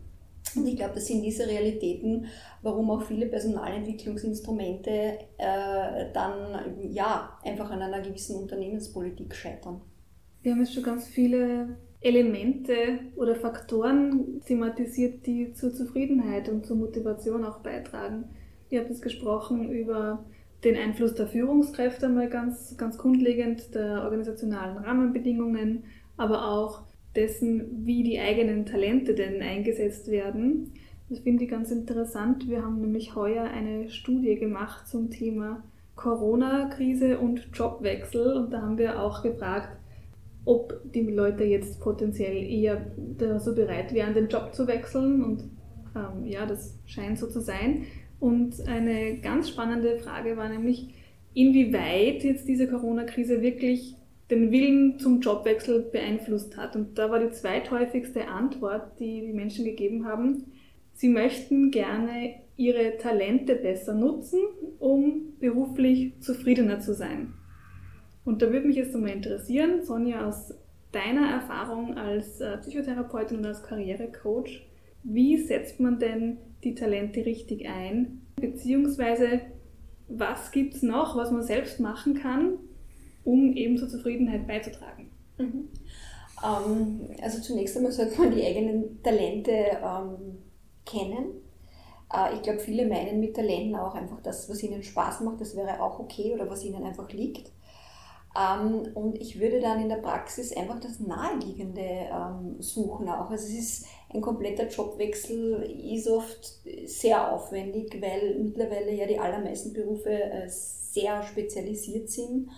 Und ich glaube, das sind diese Realitäten, warum auch viele Personalentwicklungsinstrumente äh, dann ja einfach an einer gewissen Unternehmenspolitik scheitern. Wir haben jetzt schon ganz viele Elemente oder Faktoren thematisiert, die zur Zufriedenheit und zur Motivation auch beitragen. Ihr habt jetzt gesprochen über den Einfluss der Führungskräfte mal ganz, ganz grundlegend, der organisationalen Rahmenbedingungen, aber auch dessen, wie die eigenen Talente denn eingesetzt werden. Das finde ich ganz interessant. Wir haben nämlich heuer eine Studie gemacht zum Thema Corona-Krise und Jobwechsel und da haben wir auch gefragt, ob die Leute jetzt potenziell eher so bereit wären, den Job zu wechseln und ähm, ja, das scheint so zu sein. Und eine ganz spannende Frage war nämlich, inwieweit jetzt diese Corona-Krise wirklich den Willen zum Jobwechsel beeinflusst hat. Und da war die zweithäufigste Antwort, die die Menschen gegeben haben, sie möchten gerne ihre Talente besser nutzen, um beruflich zufriedener zu sein. Und da würde mich jetzt einmal interessieren, Sonja, aus deiner Erfahrung als äh, Psychotherapeutin und als Karrierecoach, wie setzt man denn die Talente richtig ein? Beziehungsweise was gibt es noch, was man selbst machen kann, um eben zur Zufriedenheit beizutragen? Mhm. Ähm, also zunächst einmal sollte man die eigenen Talente ähm, kennen. Äh, ich glaube, viele meinen mit Talenten auch einfach das, was ihnen Spaß macht, das wäre auch okay oder was ihnen einfach liegt. Ähm, und ich würde dann in der Praxis einfach das Naheliegende ähm, suchen auch. Also es ist ein kompletter Jobwechsel, ist oft sehr aufwendig, weil mittlerweile ja die allermeisten Berufe äh, sehr spezialisiert sind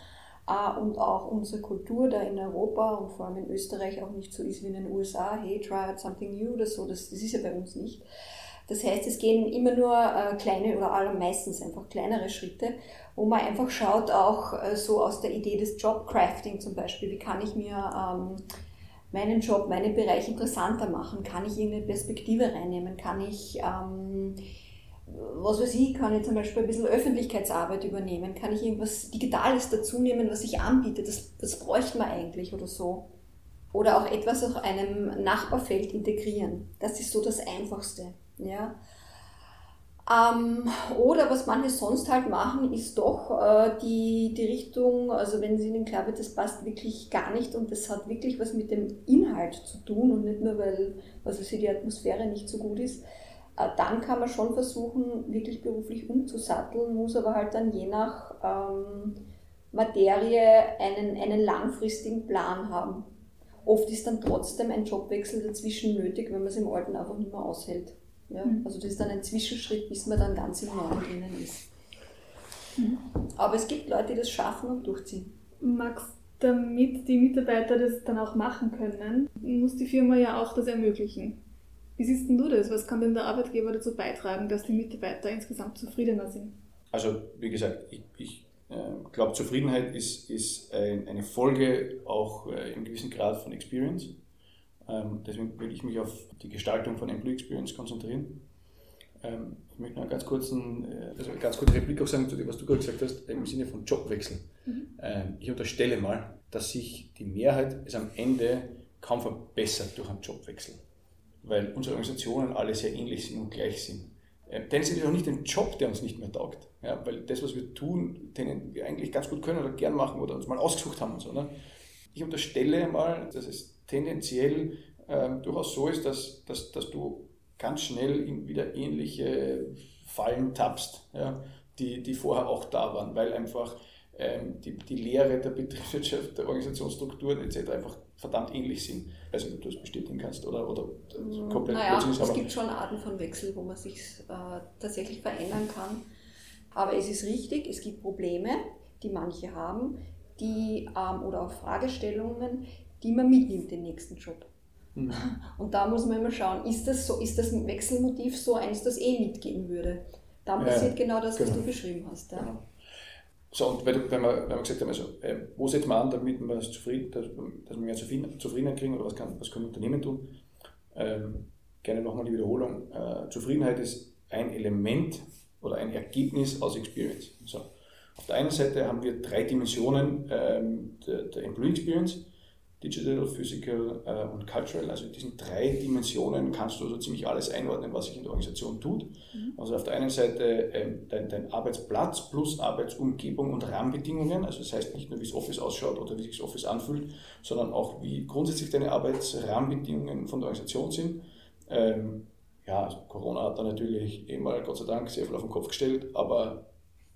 und auch unsere Kultur da in Europa und vor allem in Österreich auch nicht so ist wie in den USA, hey, try out something new oder so, das, das ist ja bei uns nicht. Das heißt, es gehen immer nur äh, kleine oder allermeistens einfach kleinere Schritte, wo man einfach schaut, auch äh, so aus der Idee des Jobcrafting zum Beispiel, wie kann ich mir ähm, meinen Job, meinen Bereich interessanter machen, kann ich irgendeine Perspektive reinnehmen, kann ich ähm, was weiß ich, kann ich zum Beispiel ein bisschen Öffentlichkeitsarbeit übernehmen, kann ich irgendwas Digitales dazu nehmen, was ich anbiete, das, das bräuchte man eigentlich oder so. Oder auch etwas aus einem Nachbarfeld integrieren. Das ist so das Einfachste. Ja. Ähm, oder was manche sonst halt machen, ist doch äh, die, die Richtung, also wenn sie ihnen klar wird, das passt wirklich gar nicht und das hat wirklich was mit dem Inhalt zu tun und nicht nur, weil also die Atmosphäre nicht so gut ist, dann kann man schon versuchen, wirklich beruflich umzusatteln, muss aber halt dann je nach ähm, Materie einen, einen langfristigen Plan haben. Oft ist dann trotzdem ein Jobwechsel dazwischen nötig, wenn man es im Alten einfach nicht mehr aushält. Ja? Mhm. Also das ist dann ein Zwischenschritt, bis man dann ganz im Neuen drinnen ist. Mhm. Aber es gibt Leute, die das schaffen und durchziehen. Max, damit die Mitarbeiter das dann auch machen können, muss die Firma ja auch das ermöglichen. Wie siehst denn du das? Was kann denn der Arbeitgeber dazu beitragen, dass die Mitarbeiter insgesamt zufriedener sind? Also, wie gesagt, ich, ich äh, glaube, Zufriedenheit ist, ist ein, eine Folge auch äh, im gewissen Grad von Experience. Ähm, deswegen will ich mich auf die Gestaltung von Employee Experience konzentrieren. Ähm, ich möchte noch einen ganz kurzen, äh, also eine ganz kurze Replik auch sagen zu dem, was du gerade gesagt hast, im Sinne von Jobwechsel. Mhm. Ähm, ich unterstelle mal, dass sich die Mehrheit es am Ende kaum verbessert durch einen Jobwechsel weil unsere Organisationen alle sehr ähnlich sind und gleich sind. Denn es ist auch nicht ein Job, der uns nicht mehr taugt. Ja, weil das, was wir tun, den wir eigentlich ganz gut können oder gern machen oder uns mal ausgesucht haben und so. Ne? Ich unterstelle mal, dass es tendenziell ähm, durchaus so ist, dass, dass, dass du ganz schnell in wieder ähnliche Fallen tappst, ja, die, die vorher auch da waren, weil einfach ähm, die, die Lehre der Betriebswirtschaft, der Organisationsstrukturen etc. einfach verdammt ähnlich sind. Ich weiß nicht, ob du das bestätigen kannst oder, oder mm, komplett naja, ist. Es gibt schon Arten von Wechsel, wo man sich äh, tatsächlich verändern kann. Aber es ist richtig, es gibt Probleme, die manche haben, die, ähm, oder auch Fragestellungen, die man mitnimmt, den nächsten Job. Mhm. <laughs> Und da muss man immer schauen, ist das, so, ist das ein Wechselmotiv so eins, das eh mitgehen würde? Dann passiert ja, genau das, was genau. du beschrieben hast. Ja. Genau. So, und wenn, wenn, wir, wenn wir gesagt haben, also, äh, wo setzt man an, damit wir es zufrieden, dass, dass wir mehr Zufriedenheit kriegen oder was, kann, was können Unternehmen tun? Ähm, gerne nochmal die Wiederholung. Äh, Zufriedenheit ist ein Element oder ein Ergebnis aus Experience. So. Auf der einen Seite haben wir drei Dimensionen ähm, der, der Employee Experience. Digital, Physical äh, und Cultural. Also in diesen drei Dimensionen kannst du also ziemlich alles einordnen, was sich in der Organisation tut. Mhm. Also auf der einen Seite ähm, dein, dein, Arbeitsplatz plus Arbeitsumgebung und Rahmenbedingungen. Also das heißt nicht nur, wie das Office ausschaut oder wie sich das Office anfühlt, sondern auch, wie grundsätzlich deine Arbeitsrahmenbedingungen von der Organisation sind. Ähm, ja, also Corona hat da natürlich eh mal, Gott sei Dank, sehr viel auf den Kopf gestellt, aber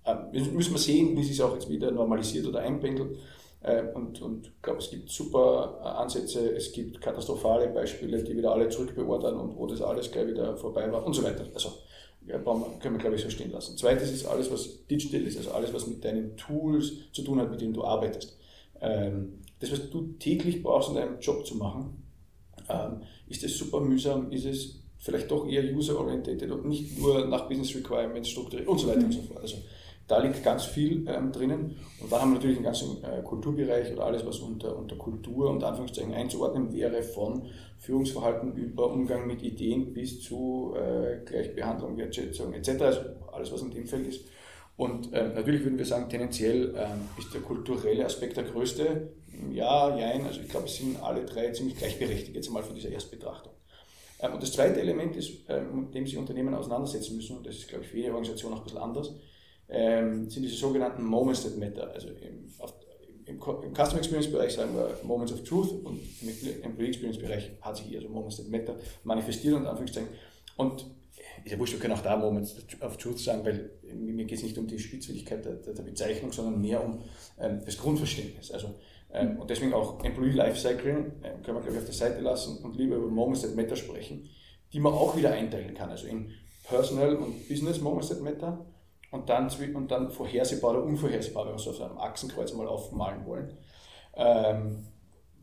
äh, müssen wir sehen, wie sich es auch jetzt wieder normalisiert oder einpendelt. Äh, und, und ich glaube, es gibt super äh, Ansätze, es gibt katastrophale Beispiele, die wieder alle zurückbeordern und wo das alles gleich wieder vorbei war und so weiter. Also ja, können wir, glaube ich, so stehen lassen. Zweites ist alles, was digital ist, also alles, was mit deinen Tools zu tun hat, mit denen du arbeitest. Ähm, das, was du täglich brauchst, um deinen Job zu machen, ähm, ist es super mühsam, ist es vielleicht doch eher user-orientated und nicht nur nach Business Requirements strukturiert und so weiter mhm. und so fort. Also da liegt ganz viel ähm, drinnen. Und dann haben wir natürlich den ganzen äh, Kulturbereich oder alles, was unter, unter Kultur und Anführungszeichen einzuordnen wäre, von Führungsverhalten über Umgang mit Ideen bis zu äh, Gleichbehandlung, Wertschätzung etc. Also alles, was in dem Feld ist. Und äh, natürlich würden wir sagen, tendenziell ähm, ist der kulturelle Aspekt der größte. Ja, jein, also ich glaube, es sind alle drei ziemlich gleichberechtigt, jetzt einmal von dieser Erstbetrachtung. Ähm, und das zweite Element ist, ähm, mit dem sich Unternehmen auseinandersetzen müssen, und das ist, glaube ich, für jede Organisation auch ein bisschen anders, ähm, sind diese sogenannten Moments that matter. Also im, auf, im, im Customer Experience Bereich sagen wir Moments of Truth und im Employee Experience Bereich hat sich hier also Moments that matter manifestiert und Anführungszeichen. Und ist ja wurscht, wir können auch da Moments of Truth sagen, weil mir geht es nicht um die Spitzfindigkeit der, der, Bezeichnung, sondern mehr um ähm, das Grundverständnis. Also, ähm, und deswegen auch Employee Lifecycle äh, können wir, glaube ich, auf der Seite lassen und lieber über Moments that Matter sprechen, die man auch wieder einteilen kann. Also in Personal und Business Moments that Matter und dann, und dann vorhersehbar oder unvorhersehbar, wenn wir so auf einem Achsenkreuz mal aufmalen wollen. Ähm,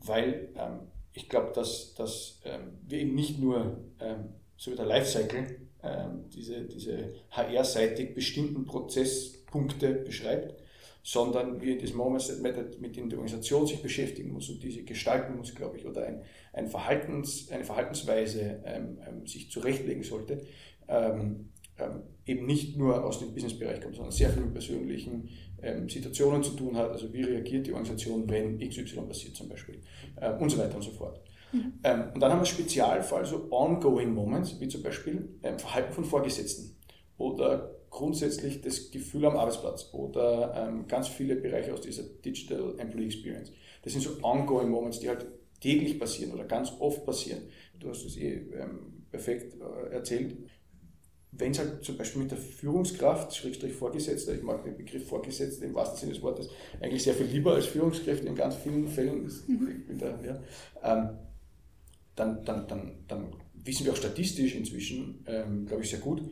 weil ähm, ich glaube, dass, dass ähm, wir eben nicht nur ähm, so wie der Lifecycle ähm, diese, diese HR-seitig bestimmten Prozesspunkte beschreibt, sondern wie das Moments That Matter, mit denen die Organisation sich beschäftigen muss und diese gestalten muss, glaube ich, oder ein, ein Verhaltens, eine Verhaltensweise ähm, sich zurechtlegen sollte, ähm, ähm, eben nicht nur aus dem Businessbereich kommt, sondern sehr viel mit persönlichen ähm, Situationen zu tun hat, also wie reagiert die Organisation, wenn XY passiert zum Beispiel äh, und so weiter und so fort. Mhm. Ähm, und dann haben wir Spezialfall, so ongoing Moments, wie zum Beispiel ähm, Verhalten von Vorgesetzten oder grundsätzlich das Gefühl am Arbeitsplatz oder ähm, ganz viele Bereiche aus dieser Digital Employee Experience. Das sind so ongoing Moments, die halt täglich passieren oder ganz oft passieren. Du hast es eh ähm, perfekt äh, erzählt. Wenn es halt zum Beispiel mit der Führungskraft, Schrägstrich Vorgesetzter, ich mag den Begriff Vorgesetzter im wahrsten Sinne des Wortes eigentlich sehr viel lieber als Führungskräfte in ganz vielen Fällen, mhm. da, ja, ähm, dann, dann, dann, dann wissen wir auch statistisch inzwischen, ähm, glaube ich, sehr gut,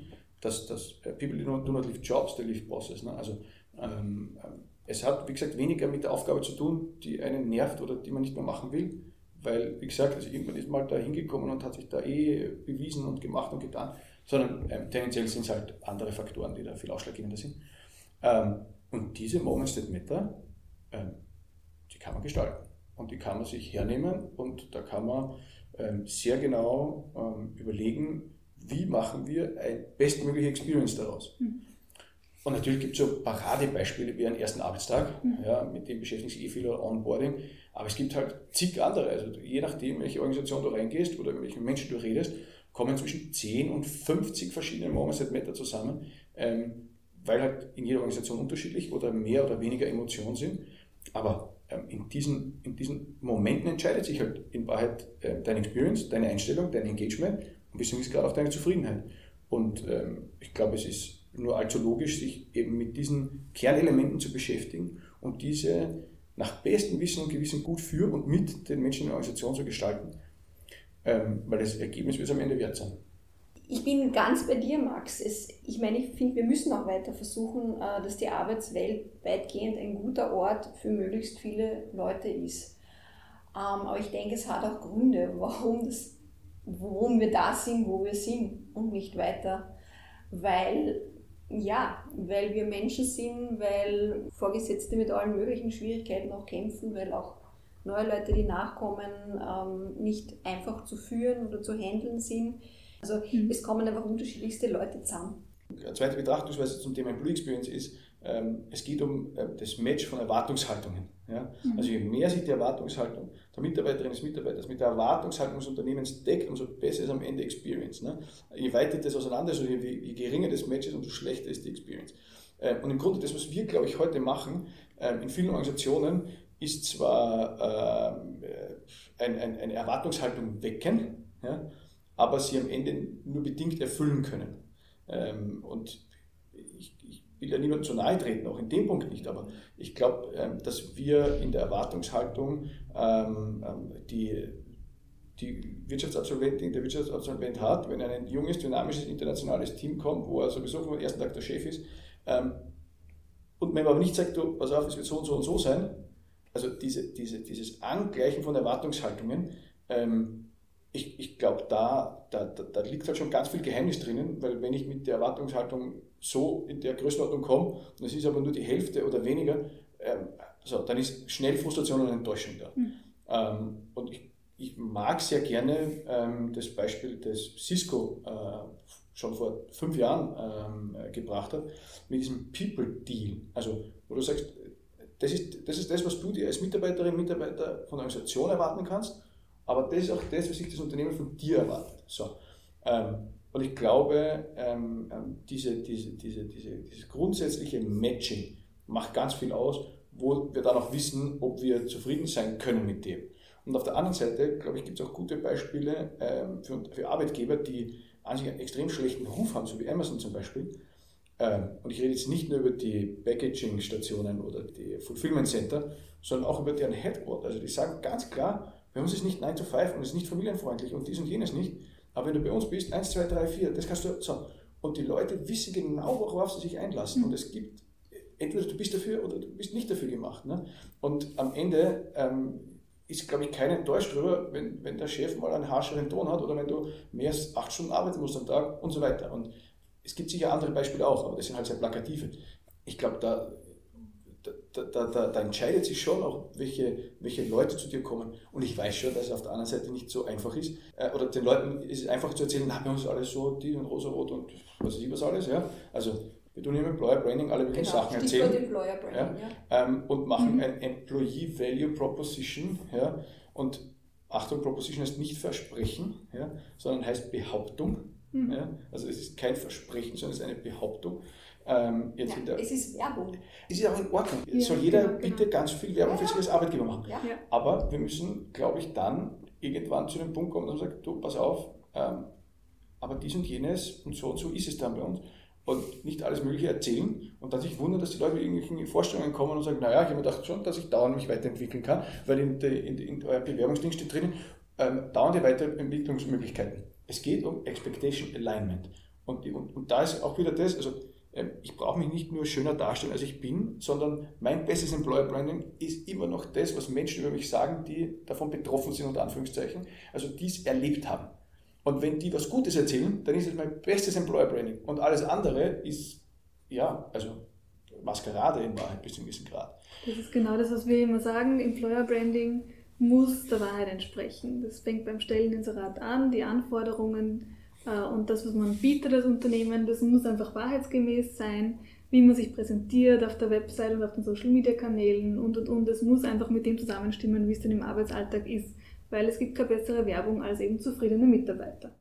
dass, dass äh, people do not, leave jobs, they leave bosses. Ne? Also ähm, ähm, es hat, wie gesagt, weniger mit der Aufgabe zu tun, die einen nervt oder die man nicht mehr machen will, weil, wie gesagt, also irgendwann ist man halt da hingekommen und hat sich da eh bewiesen und gemacht und getan, sondern ähm, tendenziell sind es halt andere Faktoren, die da viel ausschlaggebender sind. Ähm, und diese Moments that matter, ähm, die kann man gestalten und die kann man sich hernehmen und da kann man ähm, sehr genau ähm, überlegen, wie machen wir eine bestmögliche Experience daraus. Mhm. Und natürlich gibt es so Paradebeispiele wie einen ersten Arbeitstag, mhm. ja, mit dem beschäftigen sich eh viele Onboarding, aber es gibt halt zig andere. Also je nachdem, welche Organisation du reingehst oder mit welchen Menschen du redest, kommen zwischen 10 und 50 verschiedene at Matter zusammen, ähm, weil halt in jeder Organisation unterschiedlich oder mehr oder weniger Emotionen sind. Aber ähm, in diesen, in diesen Momenten entscheidet sich halt in Wahrheit äh, deine Experience, deine Einstellung, dein Engagement und beziehungsweise gerade auf deine Zufriedenheit. Und ähm, ich glaube, es ist nur allzu logisch, sich eben mit diesen Kernelementen zu beschäftigen und diese nach bestem Wissen und Gewissen gut für und mit den Menschen in der Organisation zu gestalten, ähm, weil das Ergebnis wird es am Ende wert sein. Ich bin ganz bei dir, Max. Es, ich meine, ich finde, wir müssen auch weiter versuchen, äh, dass die Arbeitswelt weitgehend ein guter Ort für möglichst viele Leute ist. Ähm, aber ich denke, es hat auch Gründe, <laughs> warum, das, warum wir da sind, wo wir sind und nicht weiter. Weil, ja, weil wir Menschen sind, weil Vorgesetzte mit allen möglichen Schwierigkeiten auch kämpfen, weil auch neue Leute, die nachkommen, ähm, nicht einfach zu führen oder zu handeln sind also mhm. es kommen einfach unterschiedlichste Leute zusammen. Eine zweite Betrachtungsweise zum Thema Employee Experience ist, ähm, es geht um äh, das Match von Erwartungshaltungen. Ja? Mhm. Also je mehr sich die Erwartungshaltung der Mitarbeiterinnen des Mitarbeiters mit der Erwartungshaltung des Unternehmens deckt, umso besser ist am Ende Experience. Ne? Je weiter das auseinander ist, je, je geringer das Match ist, umso schlechter ist die Experience. Ähm, und im Grunde das, was wir, glaube ich, heute machen, ähm, in vielen Organisationen, ist zwar ähm, äh, ein, ein, eine Erwartungshaltung wecken, ja? aber sie am Ende nur bedingt erfüllen können. Ähm, und ich, ich will ja niemandem zu nahe treten, auch in dem Punkt nicht, aber ich glaube, ähm, dass wir in der Erwartungshaltung ähm, die, die Wirtschaftsabsolventin, der Wirtschaftsabsolvent hat, wenn ein junges, dynamisches, internationales Team kommt, wo er sowieso vom ersten Tag der Chef ist, und wenn man aber nicht sagt, du, pass auf, es wird so und so und so sein, also diese, diese, dieses Angleichen von Erwartungshaltungen, ich, ich glaube, da, da, da, liegt halt schon ganz viel Geheimnis drinnen, weil wenn ich mit der Erwartungshaltung so in der Größenordnung komme, und es ist aber nur die Hälfte oder weniger, ähm, so, dann ist schnell Frustration und Enttäuschung da. Mhm. Ähm, und ich, ich, mag sehr gerne ähm, das Beispiel, das Cisco äh, schon vor fünf Jahren ähm, gebracht hat, mit diesem People Deal. Also, wo du sagst, das ist, das ist das, was du dir als Mitarbeiterin, Mitarbeiter von der Organisation erwarten kannst aber das ist auch das, was sich das Unternehmen von dir erwartet. So. Ähm, Und ich glaube, ähm, ähm, diese, diese, diese, diese, dieses grundsätzliche Matching macht ganz viel aus, wo wir dann auch wissen, ob wir zufrieden sein können mit dem. Und auf der anderen Seite, glaube ich, gibt es auch gute Beispiele für, für Arbeitgeber, die an sich einen extrem schlechten Ruf haben, so wie Amazon zum Beispiel. Ähm, und ich rede jetzt nicht nur über die Packaging-Stationen oder die Fulfillment Center, sondern auch über deren Headquarter. Also die sagen ganz klar, bei uns ist nicht 9 to 5 und es ist nicht familienfreundlich und dies und jenes nicht. Aber wenn du bei uns bist, 1, 2, 3, 4, das kannst du so. Und die Leute wissen genau, worauf sie sich einlassen. Mhm. Und es gibt, entweder du bist dafür oder du bist nicht dafür gemacht. Ne? Und am Ende ähm, ist, glaube ich, keiner enttäuscht darüber, wenn, wenn der Chef mal einen harscheren Ton hat oder wenn du mehr als acht Stunden arbeiten musst am Tag und so weiter. Und es gibt sicher andere Beispiele auch, aber das sind halt sehr plakative. Ich glaube, da, da, da, da, da, entscheidet sich schon auch, welche, welche Leute zu dir kommen. Und ich weiß schon, dass es auf der anderen Seite nicht so einfach ist. Äh, oder den Leuten ist es einfach zu erzählen, na, bei uns alles so, die und rosa-rot und was weiß ich was alles. Ja? Also wir tun im Employer Branding alle möglichen genau, Sachen erzählen. Employer Branding, ja, ja. Ähm, und machen mhm. ein Employee Value Proposition. Ja, und Achtung, Proposition heißt nicht Versprechen, ja, sondern heißt Behauptung. Mhm. Ja, also es ist kein Versprechen, sondern es ist eine Behauptung. Ähm, jetzt ja, der, es ist Werbung. Es ist auch in Ordnung. Ja, soll jeder genau, bitte genau. ganz viel Werbung für sich als Arbeitgeber machen. Aber wir müssen, glaube ich, dann irgendwann zu dem Punkt kommen, dass man sagt, du, pass auf, ähm, aber dies und jenes und so und so ist es dann bei uns und nicht alles Mögliche erzählen und dann sich wundern, dass die Leute mit irgendwelchen Vorstellungen kommen und sagen, naja, ich habe mir gedacht schon, dass ich dauernd mich weiterentwickeln kann, weil in, der, in, in eurem Bewerbungsding steht drin, ähm, dauernde Weiterentwicklungsmöglichkeiten. Es geht um Expectation Alignment. Und, und, und da ist auch wieder das, also ähm, ich brauche mich nicht nur schöner darstellen, als ich bin, sondern mein bestes Employer Branding ist immer noch das, was Menschen über mich sagen, die davon betroffen sind, unter Anführungszeichen, also dies erlebt haben. Und wenn die was Gutes erzählen, dann ist es mein bestes Employer Branding. Und alles andere ist, ja, also Maskerade in Wahrheit bis zu einem gewissen Grad. Das ist genau das, was wir immer sagen. Employer Branding muss der Wahrheit entsprechen. Das fängt beim Stelleninserat an, die Anforderungen äh, und das, was man bietet als Unternehmen, das muss einfach wahrheitsgemäß sein, wie man sich präsentiert auf der Website und auf den Social Media Kanälen und und und. Es muss einfach mit dem zusammenstimmen, wie es dann im Arbeitsalltag ist weil es gibt keine bessere Werbung als eben zufriedene Mitarbeiter.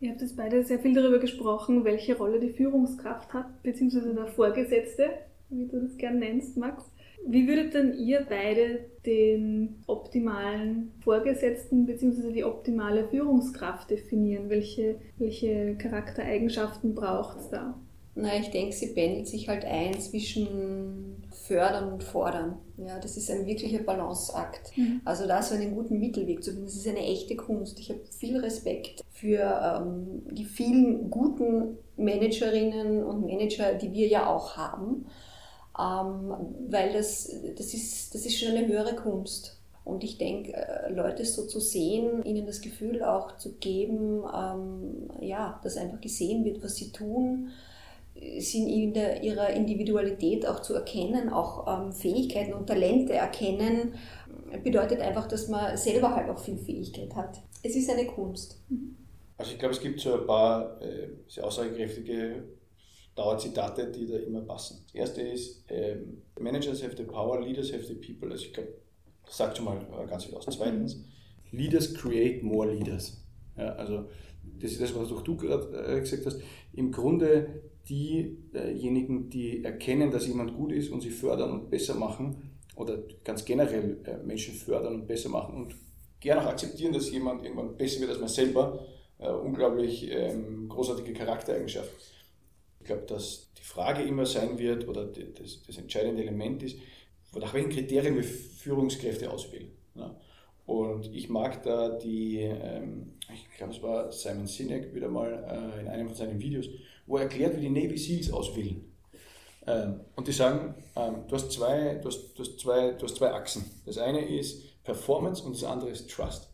Ihr habt jetzt beide sehr viel darüber gesprochen, welche Rolle die Führungskraft hat, beziehungsweise der Vorgesetzte, wie du das gern nennst, Max. Wie würdet denn ihr beide den optimalen Vorgesetzten bzw. die optimale Führungskraft definieren? Welche, welche Charaktereigenschaften braucht es da? Na, ich denke, sie pendelt sich halt ein zwischen fördern und fordern. Ja, das ist ein wirklicher Balanceakt. Mhm. Also da so einen guten Mittelweg zu finden, das ist eine echte Kunst. Ich habe viel Respekt für ähm, die vielen guten Managerinnen und Manager, die wir ja auch haben, weil das, das, ist, das ist schon eine höhere Kunst. Und ich denke, äh, Leute so zu sehen, ihnen das Gefühl auch zu geben, ähm, ja, dass einfach gesehen wird, was sie tun, sind in der, ihrer Individualität auch zu erkennen, auch ähm, Fähigkeiten und Talente erkennen, bedeutet einfach, dass man selber halt auch viel Fähigkeit hat. Es ist eine Kunst. Also ich glaube, es gibt so ein paar äh, sehr aussagekräftige Dauerzitate, die da immer passen. Das erste ist, ähm, Managers have the power, leaders have the people. Also ich glaube, das sagt schon mal ganz viel aus. Zweitens, Leaders create more leaders. Ja, also das ist das, was auch du gerade äh, gesagt hast. Im Grunde diejenigen, die erkennen, dass jemand gut ist und sie fördern und besser machen oder ganz generell äh, Menschen fördern und besser machen und gerne auch akzeptieren, dass jemand irgendwann besser wird als man selber, äh, unglaublich ähm, großartige Charaktereigenschaft. Ich glaube, dass die Frage immer sein wird oder das, das entscheidende Element ist, nach welchen Kriterien wir Führungskräfte auswählen. Ja. Und ich mag da die, ähm, ich glaube, es war Simon Sinek wieder mal äh, in einem von seinen Videos, wo er erklärt, wie die Navy SEALs auswählen. Ähm, und die sagen, ähm, du, hast zwei, du, hast, du, hast zwei, du hast zwei Achsen. Das eine ist Performance und das andere ist Trust.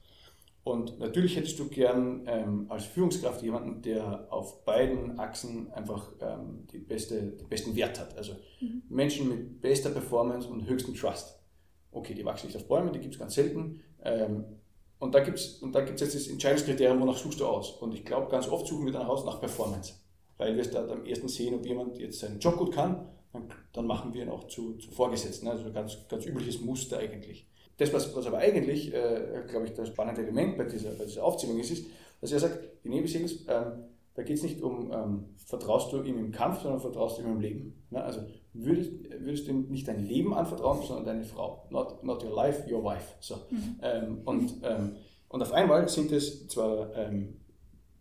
Und natürlich hättest du gern ähm, als Führungskraft jemanden, der auf beiden Achsen einfach ähm, die beste, den besten Wert hat. Also mhm. Menschen mit bester Performance und höchstem Trust. Okay, die wachsen nicht auf Bäumen, die gibt es ganz selten. Ähm, und da gibt es jetzt das Entscheidungskriterium, wonach suchst du aus. Und ich glaube, ganz oft suchen wir dann aus nach Performance weil wir es da am ersten sehen, ob jemand jetzt seinen Job gut kann, dann, dann machen wir ihn auch zu, zu Vorgesetzten. Also ein ganz, ganz übliches Muster eigentlich. Das, was, was aber eigentlich, äh, glaube ich, das spannende Element bei dieser, bei dieser Aufzählung ist, ist, dass er sagt, die Seals, ähm, da geht es nicht um, ähm, vertraust du ihm im Kampf, sondern vertraust du ihm im Leben. Ne? Also würdest, würdest du ihm nicht dein Leben anvertrauen, sondern deine Frau. Not, not your life, your wife. So. Mhm. Ähm, und, ähm, und auf einmal sind es zwar ähm,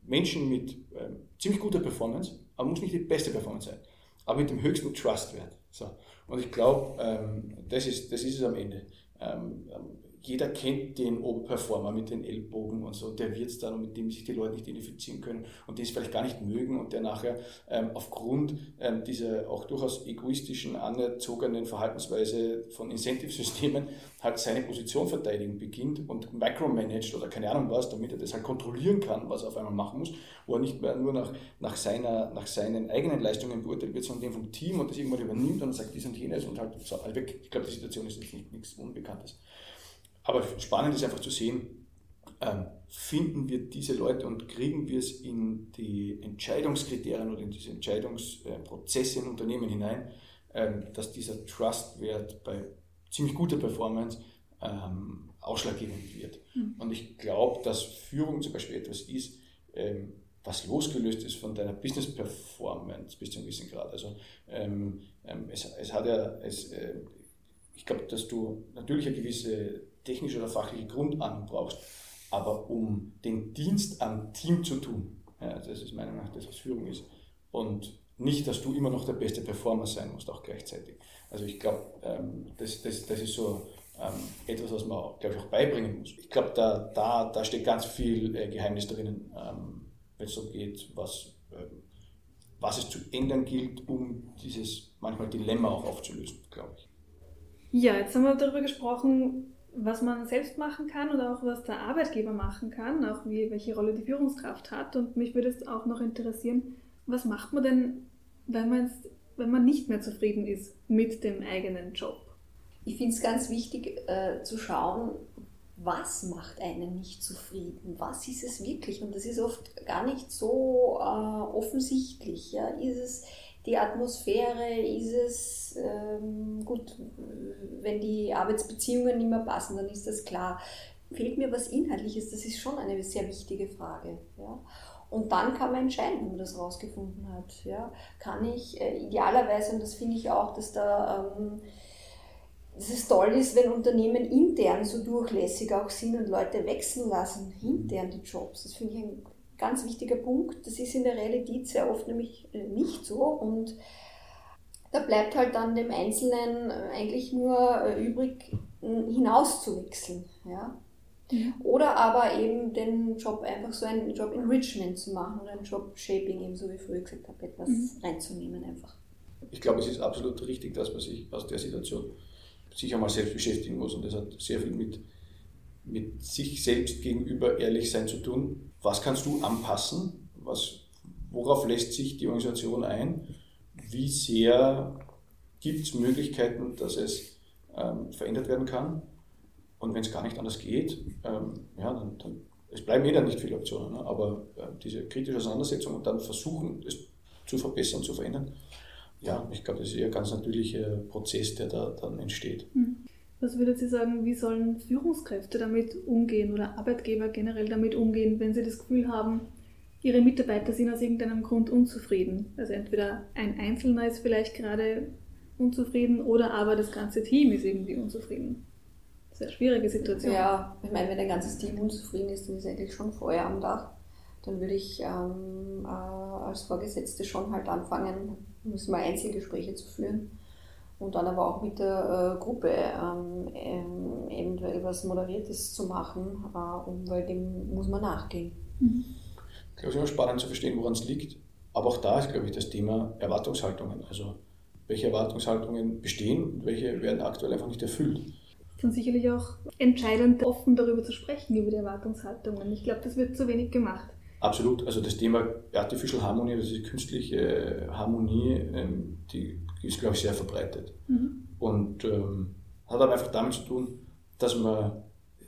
Menschen mit ähm, ziemlich guter Performance, aber muss nicht die beste Performance sein, aber mit dem höchsten Trustwert. So. Und ich glaube, das, ist, das ist es am Ende um, um jeder kennt den Oberperformer mit den Ellbogen und so, der wird es dann und mit dem sich die Leute nicht identifizieren können und den es vielleicht gar nicht mögen und der nachher ähm, aufgrund ähm, dieser auch durchaus egoistischen, anerzogenen Verhaltensweise von Incentive-Systemen halt seine Position verteidigen beginnt und micromanagt oder keine Ahnung was, damit er das halt kontrollieren kann, was er auf einmal machen muss, wo er nicht mehr nur nach, nach, seiner, nach seinen eigenen Leistungen beurteilt wird, sondern dem vom Team und das irgendwann übernimmt und sagt dies und jenes und halt so weg. Ich glaube, die Situation ist nicht, nichts Unbekanntes. Aber spannend ist einfach zu sehen, ähm, finden wir diese Leute und kriegen wir es in die Entscheidungskriterien oder in diese Entscheidungsprozesse in Unternehmen hinein, ähm, dass dieser Trustwert bei ziemlich guter Performance ähm, ausschlaggebend wird. Mhm. Und ich glaube, dass Führung zum Beispiel etwas ist, ähm, was losgelöst ist von deiner Business Performance bis zu einem gewissen Grad. Also ähm, ähm, es, es, hat ja, es, äh, ich glaube, dass du natürlich eine gewisse technische oder fachliche Grundahnung brauchst, aber um den Dienst am Team zu tun, ja, das ist meiner Meinung nach das, was Führung ist. Und nicht, dass du immer noch der beste Performer sein musst, auch gleichzeitig. Also ich glaube, ähm, das, das, das ist so ähm, etwas, was man, glaube ich, auch beibringen muss. Ich glaube, da, da, da steht ganz viel äh, Geheimnis drinnen, ähm, wenn es so geht, was, ähm, was es zu ändern gilt, um dieses manchmal Dilemma auch aufzulösen, glaube ich. Ja, jetzt haben wir darüber gesprochen, was man selbst machen kann oder auch was der Arbeitgeber machen kann, auch wie, welche Rolle die Führungskraft hat. Und mich würde es auch noch interessieren, was macht man denn, wenn man, wenn man nicht mehr zufrieden ist mit dem eigenen Job? Ich finde es ganz wichtig äh, zu schauen, was macht einen nicht zufrieden? Was ist es wirklich? Und das ist oft gar nicht so äh, offensichtlich. Ja? Ist es die Atmosphäre, ist es ähm, gut, wenn die Arbeitsbeziehungen nicht mehr passen, dann ist das klar. Fehlt mir was Inhaltliches? Das ist schon eine sehr wichtige Frage. Ja? Und dann kann man entscheiden, wenn man das rausgefunden hat. Ja? Kann ich äh, idealerweise, und das finde ich auch, dass da ähm, dass es toll ist, wenn Unternehmen intern so durchlässig auch sind und Leute wechseln lassen, intern die Jobs. Das finde ich ein ganz wichtiger Punkt. Das ist in der Realität sehr oft nämlich äh, nicht so und da bleibt halt dann dem Einzelnen äh, eigentlich nur äh, übrig, hinaus zu wechseln. Ja? Mhm. Oder aber eben den Job einfach so einen Job Enrichment zu machen oder einen Job Shaping, eben so wie ich früher gesagt habe, etwas mhm. reinzunehmen einfach. Ich glaube, es ist absolut richtig, dass man sich aus der Situation sicher mal selbst beschäftigen muss und das hat sehr viel mit, mit sich selbst gegenüber ehrlich sein zu tun was kannst du anpassen? Was, worauf lässt sich die Organisation ein? Wie sehr gibt es Möglichkeiten, dass es ähm, verändert werden kann? Und wenn es gar nicht anders geht, ähm, ja, dann, dann, es bleiben eh dann nicht viele Optionen, ne? aber äh, diese kritische Auseinandersetzung und dann versuchen, es zu verbessern, zu verändern, ja, ich glaube, das ist eher ein ganz natürlicher Prozess, der da dann entsteht. Mhm. Was würdet Sie sagen, wie sollen Führungskräfte damit umgehen oder Arbeitgeber generell damit umgehen, wenn sie das Gefühl haben, ihre Mitarbeiter sind aus irgendeinem Grund unzufrieden? Also entweder ein Einzelner ist vielleicht gerade unzufrieden oder aber das ganze Team ist irgendwie unzufrieden. Sehr schwierige Situation. Ja, ich meine, wenn ein ganzes Team unzufrieden ist, dann ist eigentlich schon Feuer am Dach. Dann würde ich ähm, äh, als Vorgesetzte schon halt anfangen, müssen wir Einzelgespräche zu führen und dann aber auch mit der äh, Gruppe ähm, ähm, eventuell was Moderiertes zu machen, äh, um, weil dem muss man nachgehen. Mhm. Ich glaube, es ist immer spannend zu verstehen, woran es liegt. Aber auch da ist, glaube ich, das Thema Erwartungshaltungen. Also, welche Erwartungshaltungen bestehen und welche werden aktuell einfach nicht erfüllt. Und sicherlich auch entscheidend, offen darüber zu sprechen, über die Erwartungshaltungen. Ich glaube, das wird zu wenig gemacht. Absolut. Also das Thema Artificial Harmony, das ist künstliche Harmonie, ähm, die ist, glaube ich, sehr verbreitet. Mhm. Und ähm, hat aber einfach damit zu tun, dass man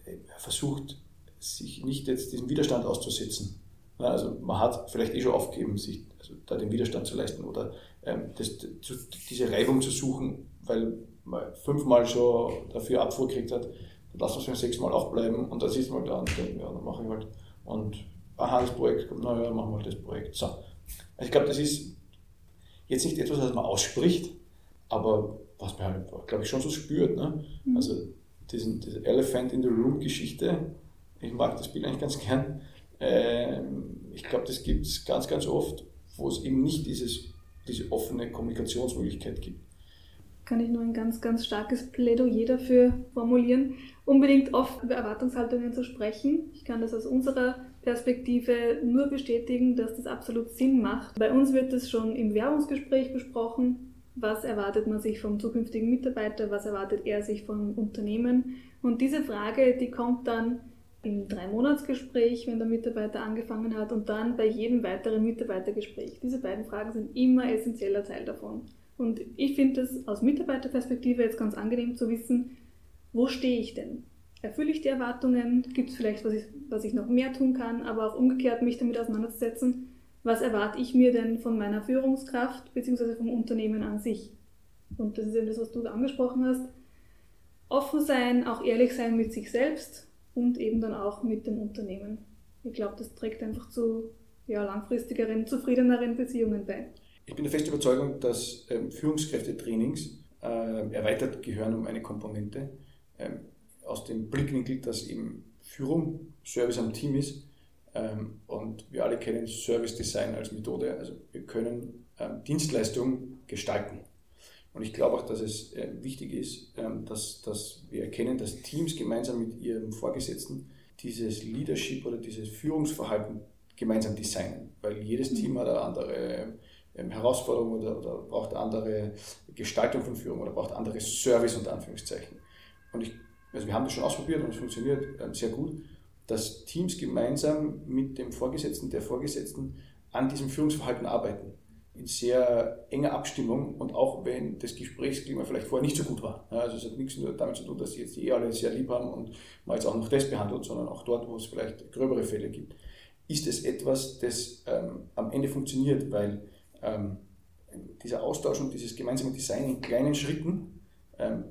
äh, versucht, sich nicht jetzt diesem Widerstand auszusetzen. Also man hat vielleicht eh schon aufgegeben, sich also da den Widerstand zu leisten oder ähm, das, zu, diese Reibung zu suchen, weil man fünfmal schon dafür Abfuhr gekriegt hat, dann lassen wir es beim sechsten Mal auch bleiben und das ist mal da und denken, ja, dann mache ich halt. Und aha, das Projekt kommt, naja, machen wir halt das Projekt. So. Also ich glaube, das ist jetzt nicht etwas, was man ausspricht, aber was man halt, glaube ich, schon so spürt. Ne? Mhm. Also diesen, diese Elephant in the Room Geschichte, ich mag das Bild eigentlich ganz gern. Ähm, ich glaube, das gibt es ganz, ganz oft, wo es eben nicht dieses, diese offene Kommunikationsmöglichkeit gibt. Kann ich nur ein ganz, ganz starkes Plädoyer dafür formulieren, unbedingt oft über Erwartungshaltungen zu sprechen. Ich kann das aus unserer Perspektive nur bestätigen, dass das absolut Sinn macht. Bei uns wird es schon im Werbungsgespräch besprochen. Was erwartet man sich vom zukünftigen Mitarbeiter? Was erwartet er sich vom Unternehmen? Und diese Frage, die kommt dann im Drei-Monats-Gespräch, wenn der Mitarbeiter angefangen hat, und dann bei jedem weiteren Mitarbeitergespräch. Diese beiden Fragen sind immer essentieller Teil davon. Und ich finde es aus Mitarbeiterperspektive jetzt ganz angenehm zu wissen, wo stehe ich denn? Erfülle ich die Erwartungen? Gibt es vielleicht, was ich, was ich noch mehr tun kann? Aber auch umgekehrt mich damit auseinanderzusetzen, was erwarte ich mir denn von meiner Führungskraft bzw. vom Unternehmen an sich? Und das ist eben das, was du angesprochen hast. Offen sein, auch ehrlich sein mit sich selbst und eben dann auch mit dem Unternehmen. Ich glaube, das trägt einfach zu ja, langfristigeren, zufriedeneren Beziehungen bei. Ich bin der festen Überzeugung, dass ähm, Führungskräftetrainings äh, erweitert gehören um eine Komponente. Ähm, aus dem Blickwinkel, dass eben Führung Service am Team ist. Ähm, und wir alle kennen Service Design als Methode. Also wir können ähm, Dienstleistungen gestalten. Und ich glaube auch, dass es äh, wichtig ist, ähm, dass, dass wir erkennen, dass Teams gemeinsam mit ihrem Vorgesetzten dieses Leadership oder dieses Führungsverhalten gemeinsam designen. Weil jedes Team hat eine andere ähm, Herausforderung oder, oder braucht andere Gestaltung von Führung oder braucht andere Service unter Anführungszeichen. Und ich, also wir haben das schon ausprobiert und es funktioniert ähm, sehr gut, dass Teams gemeinsam mit dem Vorgesetzten, der Vorgesetzten an diesem Führungsverhalten arbeiten in sehr enger Abstimmung und auch wenn das Gesprächsklima vielleicht vorher nicht so gut war. also es hat nichts nur damit zu tun, dass sie jetzt eh alle sehr lieb haben und man jetzt auch noch das behandelt, sondern auch dort, wo es vielleicht gröbere Fälle gibt, ist es etwas, das ähm, am Ende funktioniert, weil ähm, dieser Austausch und dieses gemeinsame Design in kleinen Schritten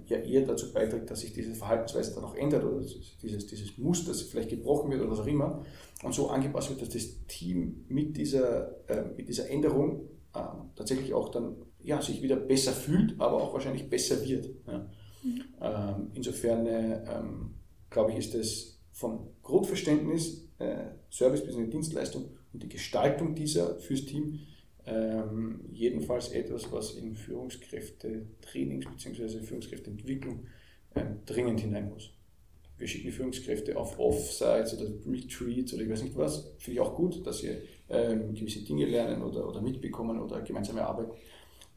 ja eher dazu beiträgt, dass sich diese Verhaltensweise dann auch ändert oder dieses, dieses Muster vielleicht gebrochen wird oder was auch immer und so angepasst wird, dass das Team mit dieser, äh, mit dieser Änderung ähm, tatsächlich auch dann ja, sich wieder besser fühlt, aber auch wahrscheinlich besser wird. Ja. Mhm. Ähm, insofern äh, ähm, glaube ich, ist es vom Grundverständnis äh, Service bzw. Dienstleistung und die Gestaltung dieser fürs Team ähm, jedenfalls etwas, was in Führungskräfte-Trainings bzw. Führungskräfteentwicklung ähm, dringend hinein muss. Wir schicken die Führungskräfte auf Offsites oder Retreats oder ich weiß nicht was. Finde ich auch gut, dass sie ähm, gewisse Dinge lernen oder, oder mitbekommen oder gemeinsame Arbeit.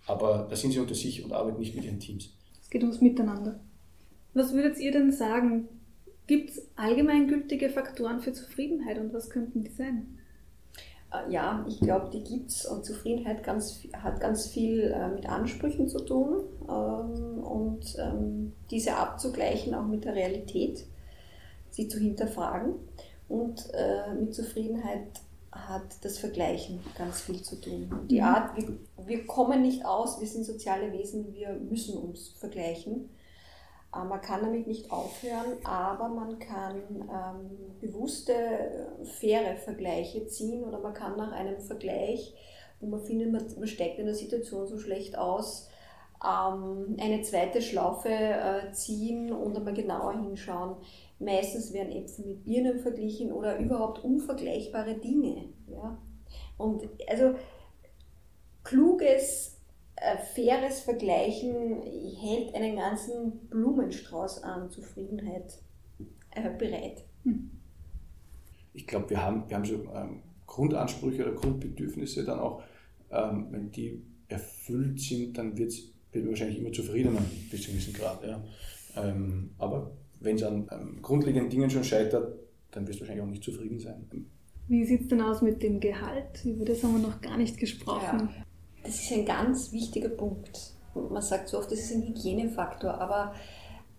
Aber da sind sie unter sich und arbeiten nicht mit ihren Teams. Es geht ums Miteinander. Was würdet ihr denn sagen? Gibt es allgemeingültige Faktoren für Zufriedenheit und was könnten die sein? Äh, ja, ich glaube, die gibt es und Zufriedenheit ganz, hat ganz viel äh, mit Ansprüchen zu tun ähm, und ähm, diese abzugleichen auch mit der Realität, sie zu hinterfragen. Und äh, mit Zufriedenheit hat das Vergleichen ganz viel zu tun. Die mhm. Art, wir, wir kommen nicht aus, wir sind soziale Wesen, wir müssen uns vergleichen. Äh, man kann damit nicht aufhören, aber man kann ähm, bewusste, faire Vergleiche ziehen oder man kann nach einem Vergleich, wo man findet, man, man steckt in der Situation so schlecht aus, ähm, eine zweite Schlaufe äh, ziehen und einmal genauer hinschauen. Meistens werden Äpfel mit Birnen verglichen oder überhaupt unvergleichbare Dinge. Ja? Und also kluges äh, faires Vergleichen hält einen ganzen Blumenstrauß an Zufriedenheit äh, bereit. Hm. Ich glaube, wir haben, wir haben so ähm, Grundansprüche oder Grundbedürfnisse dann auch, ähm, wenn die erfüllt sind, dann wird es wahrscheinlich immer zufriedener bis zu einem gewissen Grad. Ja. Ähm, aber wenn es an ähm, grundlegenden Dingen schon scheitert, dann wirst du wahrscheinlich auch nicht zufrieden sein. Wie sieht es denn aus mit dem Gehalt? Über das haben wir noch gar nicht gesprochen. Ja. Das ist ein ganz wichtiger Punkt. Man sagt so oft, das ist ein Hygienefaktor, aber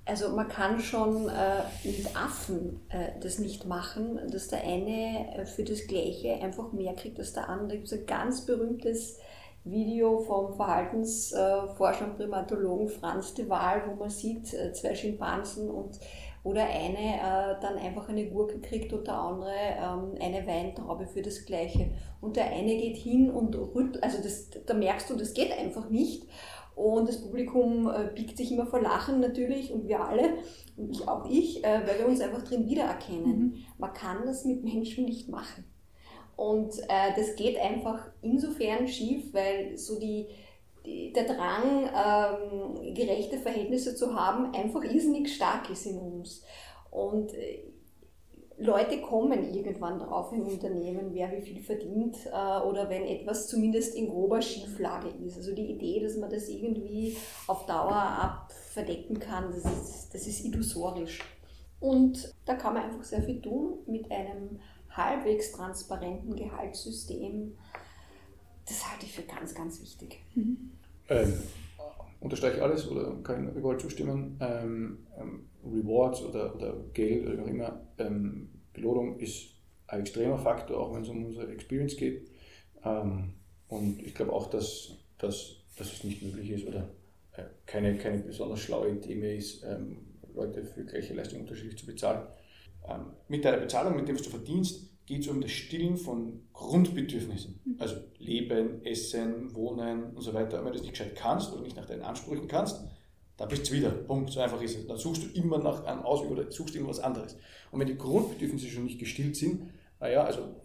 also man kann schon äh, mit Affen äh, das nicht machen, dass der eine äh, für das Gleiche einfach mehr kriegt als der andere. Da gibt es ein ganz berühmtes Video vom Verhaltensforscher und Primatologen Franz de Waal, wo man sieht, äh, zwei Schimpansen und oder eine äh, dann einfach eine Gurke kriegt und der andere ähm, eine Weintraube für das Gleiche. Und der eine geht hin und rüttelt, also das, da merkst du, das geht einfach nicht. Und das Publikum äh, biegt sich immer vor Lachen natürlich und wir alle, und ich auch ich, äh, weil wir uns einfach drin wiedererkennen. Mhm. Man kann das mit Menschen nicht machen. Und äh, das geht einfach insofern schief, weil so die, der Drang, ähm, gerechte Verhältnisse zu haben, einfach irrsinnig stark ist in uns. Und äh, Leute kommen irgendwann drauf im Unternehmen, wer wie viel verdient äh, oder wenn etwas zumindest in grober Schieflage ist. Also die Idee, dass man das irgendwie auf Dauer abverdecken kann, das ist, das ist illusorisch. Und da kann man einfach sehr viel tun mit einem halbwegs transparenten Gehaltssystem. Das halte ich für ganz, ganz wichtig. Mhm. Ähm, unterstreiche alles oder kann ich überall zustimmen. Ähm, ähm, Rewards oder, oder Geld oder wie auch immer, ähm, Belohnung ist ein extremer Faktor, auch wenn es um unsere Experience geht. Ähm, und ich glaube auch, dass, dass, dass es nicht möglich ist oder äh, keine, keine besonders schlaue Idee mehr ist, ähm, Leute für gleiche Leistung unterschiedlich zu bezahlen. Ähm, mit deiner Bezahlung, mit dem, was du verdienst, geht es um das Stillen von Grundbedürfnissen. Mhm. Also Leben, Essen, Wohnen und so weiter. Wenn du das nicht gescheit kannst oder nicht nach deinen Ansprüchen kannst, da bist du wieder. Punkt. So einfach ist es. Dann suchst du immer nach einem Ausweg oder suchst immer was anderes. Und wenn die Grundbedürfnisse schon nicht gestillt sind, naja, also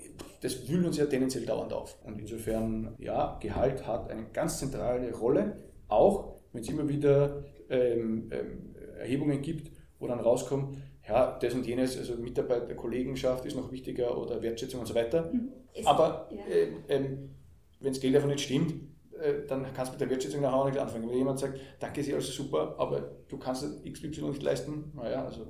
das wühlt uns ja tendenziell dauernd auf. Und insofern, ja, Gehalt hat eine ganz zentrale Rolle, auch wenn es immer wieder ähm, ähm, Erhebungen gibt, wo dann rauskommt, ja, das und jenes, also Mitarbeiter, Kollegenschaft ist noch wichtiger oder Wertschätzung und so weiter. Mhm. Aber ja. äh, äh, wenn das Geld einfach nicht stimmt, äh, dann kannst du mit der Wertschätzung nachher auch nicht anfangen. Wenn jemand sagt, danke, ist alles super, aber du kannst XY nicht leisten, naja, also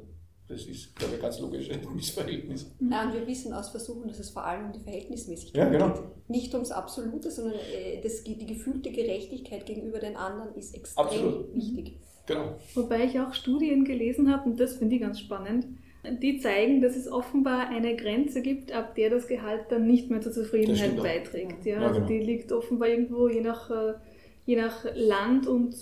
das ist, glaube ich, ein ganz logisches <laughs> Missverhältnis. Ja, und wir wissen aus Versuchen, dass es vor allem um die Verhältnismäßigkeit ja, genau. geht. Nicht ums Absolute, sondern äh, das, die gefühlte Gerechtigkeit gegenüber den anderen ist extrem Absolut. wichtig. Genau. Wobei ich auch Studien gelesen habe, und das finde ich ganz spannend, die zeigen, dass es offenbar eine Grenze gibt, ab der das Gehalt dann nicht mehr zur Zufriedenheit beiträgt. Ja, ja, also genau. die liegt offenbar irgendwo je nach, äh, je nach Land und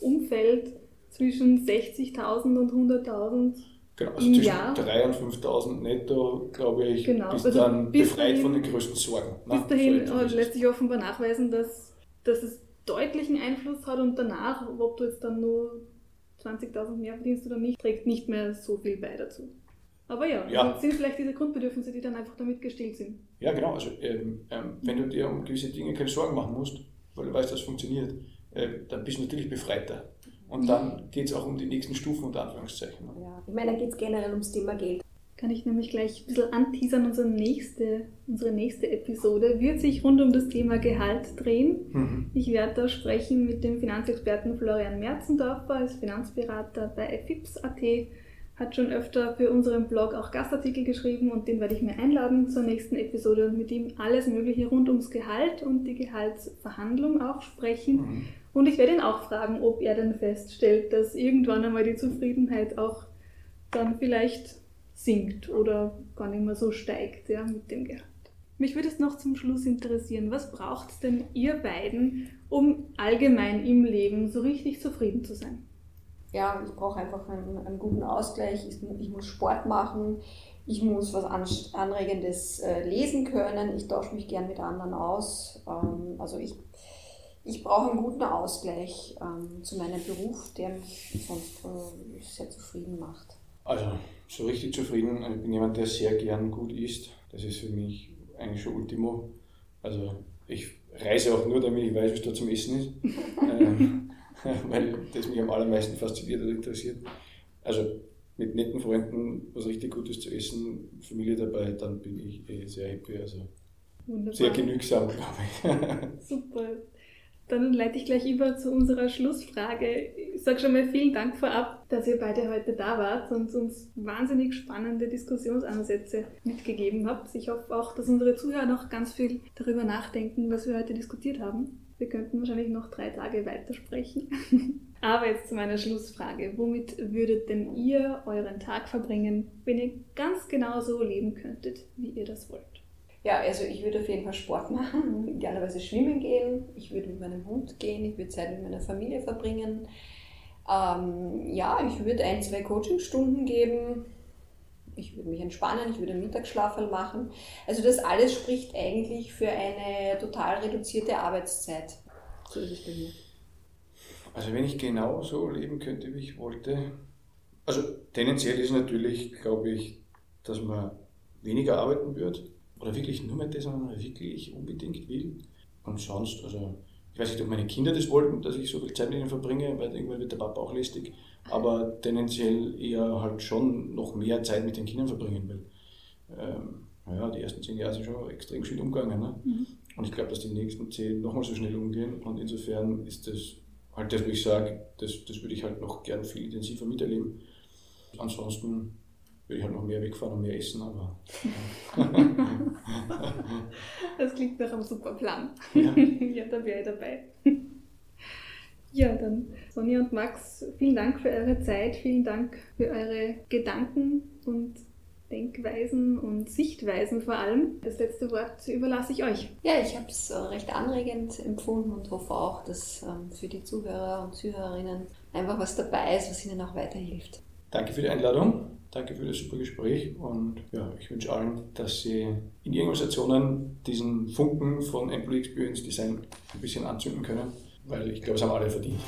Umfeld zwischen 60.000 und 100.000 Genau, also zwischen 3.000 und 5.000 netto, glaube ich, genau. bist also dann befreit dahin, von den größten Sorgen. Bis dahin so lässt sich offenbar nachweisen, dass, dass es deutlichen Einfluss hat und danach, ob du jetzt dann nur 20.000 mehr verdienst oder nicht, trägt nicht mehr so viel bei dazu. Aber ja, ja. Also sind vielleicht diese Grundbedürfnisse, die dann einfach damit gestillt sind. Ja, genau. Also ähm, ähm, wenn du dir um gewisse Dinge keine Sorgen machen musst, weil du weißt, dass es funktioniert, äh, dann bist du natürlich befreiter. Und dann geht es auch um die nächsten Stufen unter Anführungszeichen. Ja, ich meine, da geht es generell ums Thema Geld kann ich nämlich gleich ein bisschen anteasern. Unsere nächste, unsere nächste Episode wird sich rund um das Thema Gehalt drehen. Mhm. Ich werde da sprechen mit dem Finanzexperten Florian Merzendorfer als Finanzberater bei FIPS.at. Hat schon öfter für unseren Blog auch Gastartikel geschrieben und den werde ich mir einladen zur nächsten Episode und mit ihm alles Mögliche rund ums Gehalt und die Gehaltsverhandlung auch sprechen. Mhm. Und ich werde ihn auch fragen, ob er denn feststellt, dass irgendwann einmal die Zufriedenheit auch dann vielleicht sinkt oder gar nicht mehr so steigt ja, mit dem Gehalt. Mich würde es noch zum Schluss interessieren, was braucht es denn ihr beiden, um allgemein im Leben so richtig zufrieden zu sein? Ja, ich brauche einfach einen, einen, guten Ausgleich. Ich, ich, muss Sport machen, ich muss was Anregendes äh, lesen können, ich tausche mich gern mit anderen aus. Ähm, also ich, ich brauche einen guten Ausgleich ähm, zu meinem Beruf, der mich sonst äh, sehr zufrieden macht. Also so richtig zufrieden. Ich bin jemand, der sehr gern gut isst. Das ist für mich eigentlich schon Ultimo. Also ich reise auch nur, damit ich weiß, was da zum Essen ist. <laughs> ähm, <laughs> weil das mich am allermeisten fasziniert und interessiert. Also mit netten Freunden was richtig Gutes zu essen, Familie dabei, dann bin ich eh sehr happy. Also Wunderbar. sehr genügsam, <laughs> glaube ich. Super. Dann leite ich gleich über zu unserer Schlussfrage. Ich sage schon mal vielen Dank vorab, dass ihr beide heute da wart und uns wahnsinnig spannende Diskussionsansätze mitgegeben habt. Ich hoffe auch, dass unsere Zuhörer noch ganz viel darüber nachdenken, was wir heute diskutiert haben. Wir könnten wahrscheinlich noch drei Tage weitersprechen. <laughs> Aber jetzt zu meiner Schlussfrage. Womit würdet denn ihr euren Tag verbringen, wenn ihr ganz genau so leben könntet, wie ihr das wollt? Ja, also ich würde auf jeden Fall Sport <laughs> machen, idealerweise schwimmen gehen, ich würde mit meinem Hund gehen, ich würde Zeit mit meiner Familie verbringen. Ähm, ja, ich würde ein, zwei Coachingstunden geben. Ich würde mich entspannen, ich würde einen Mittagsschlaf machen. Also das alles spricht eigentlich für eine total reduzierte Arbeitszeit. So ist es bei mir. Also wenn ich genau so leben könnte, wie ich wollte, also tendenziell ist natürlich, glaube ich, dass man weniger arbeiten wird oder wirklich nur mehr das, was man wirklich unbedingt will. Und sonst, also ich weiß nicht, ob meine Kinder das wollten, dass ich so viel Zeit mit ihnen verbringe, weil irgendwann wird der Papa auch lästig, aber tendenziell eher halt schon noch mehr Zeit mit den Kindern verbringen, weil ähm, naja, die ersten zehn Jahre sind schon extrem schnell umgegangen. Ne? Mhm. Und ich glaube, dass die nächsten zehn nochmal so schnell umgehen und insofern ist das halt das, wo ich sage, das, das würde ich halt noch gern viel intensiver miterleben. Ansonsten würde ich halt noch mehr wegfahren und mehr essen, aber. <laughs> das klingt nach einem super Plan. Ja, <laughs> ja da wäre ich dabei. <laughs> Ja, dann Sonja und Max, vielen Dank für eure Zeit, vielen Dank für eure Gedanken und Denkweisen und Sichtweisen vor allem. Das letzte Wort überlasse ich euch. Ja, ich habe es recht anregend empfunden und hoffe auch, dass ähm, für die Zuhörer und Zuhörerinnen einfach was dabei ist, was ihnen auch weiterhilft. Danke für die Einladung. Danke für das super Gespräch und ja, ich wünsche allen, dass Sie in Ihren Organisationen diesen Funken von Employee Experience Design ein bisschen anzünden können, weil ich glaube, es haben alle verdient.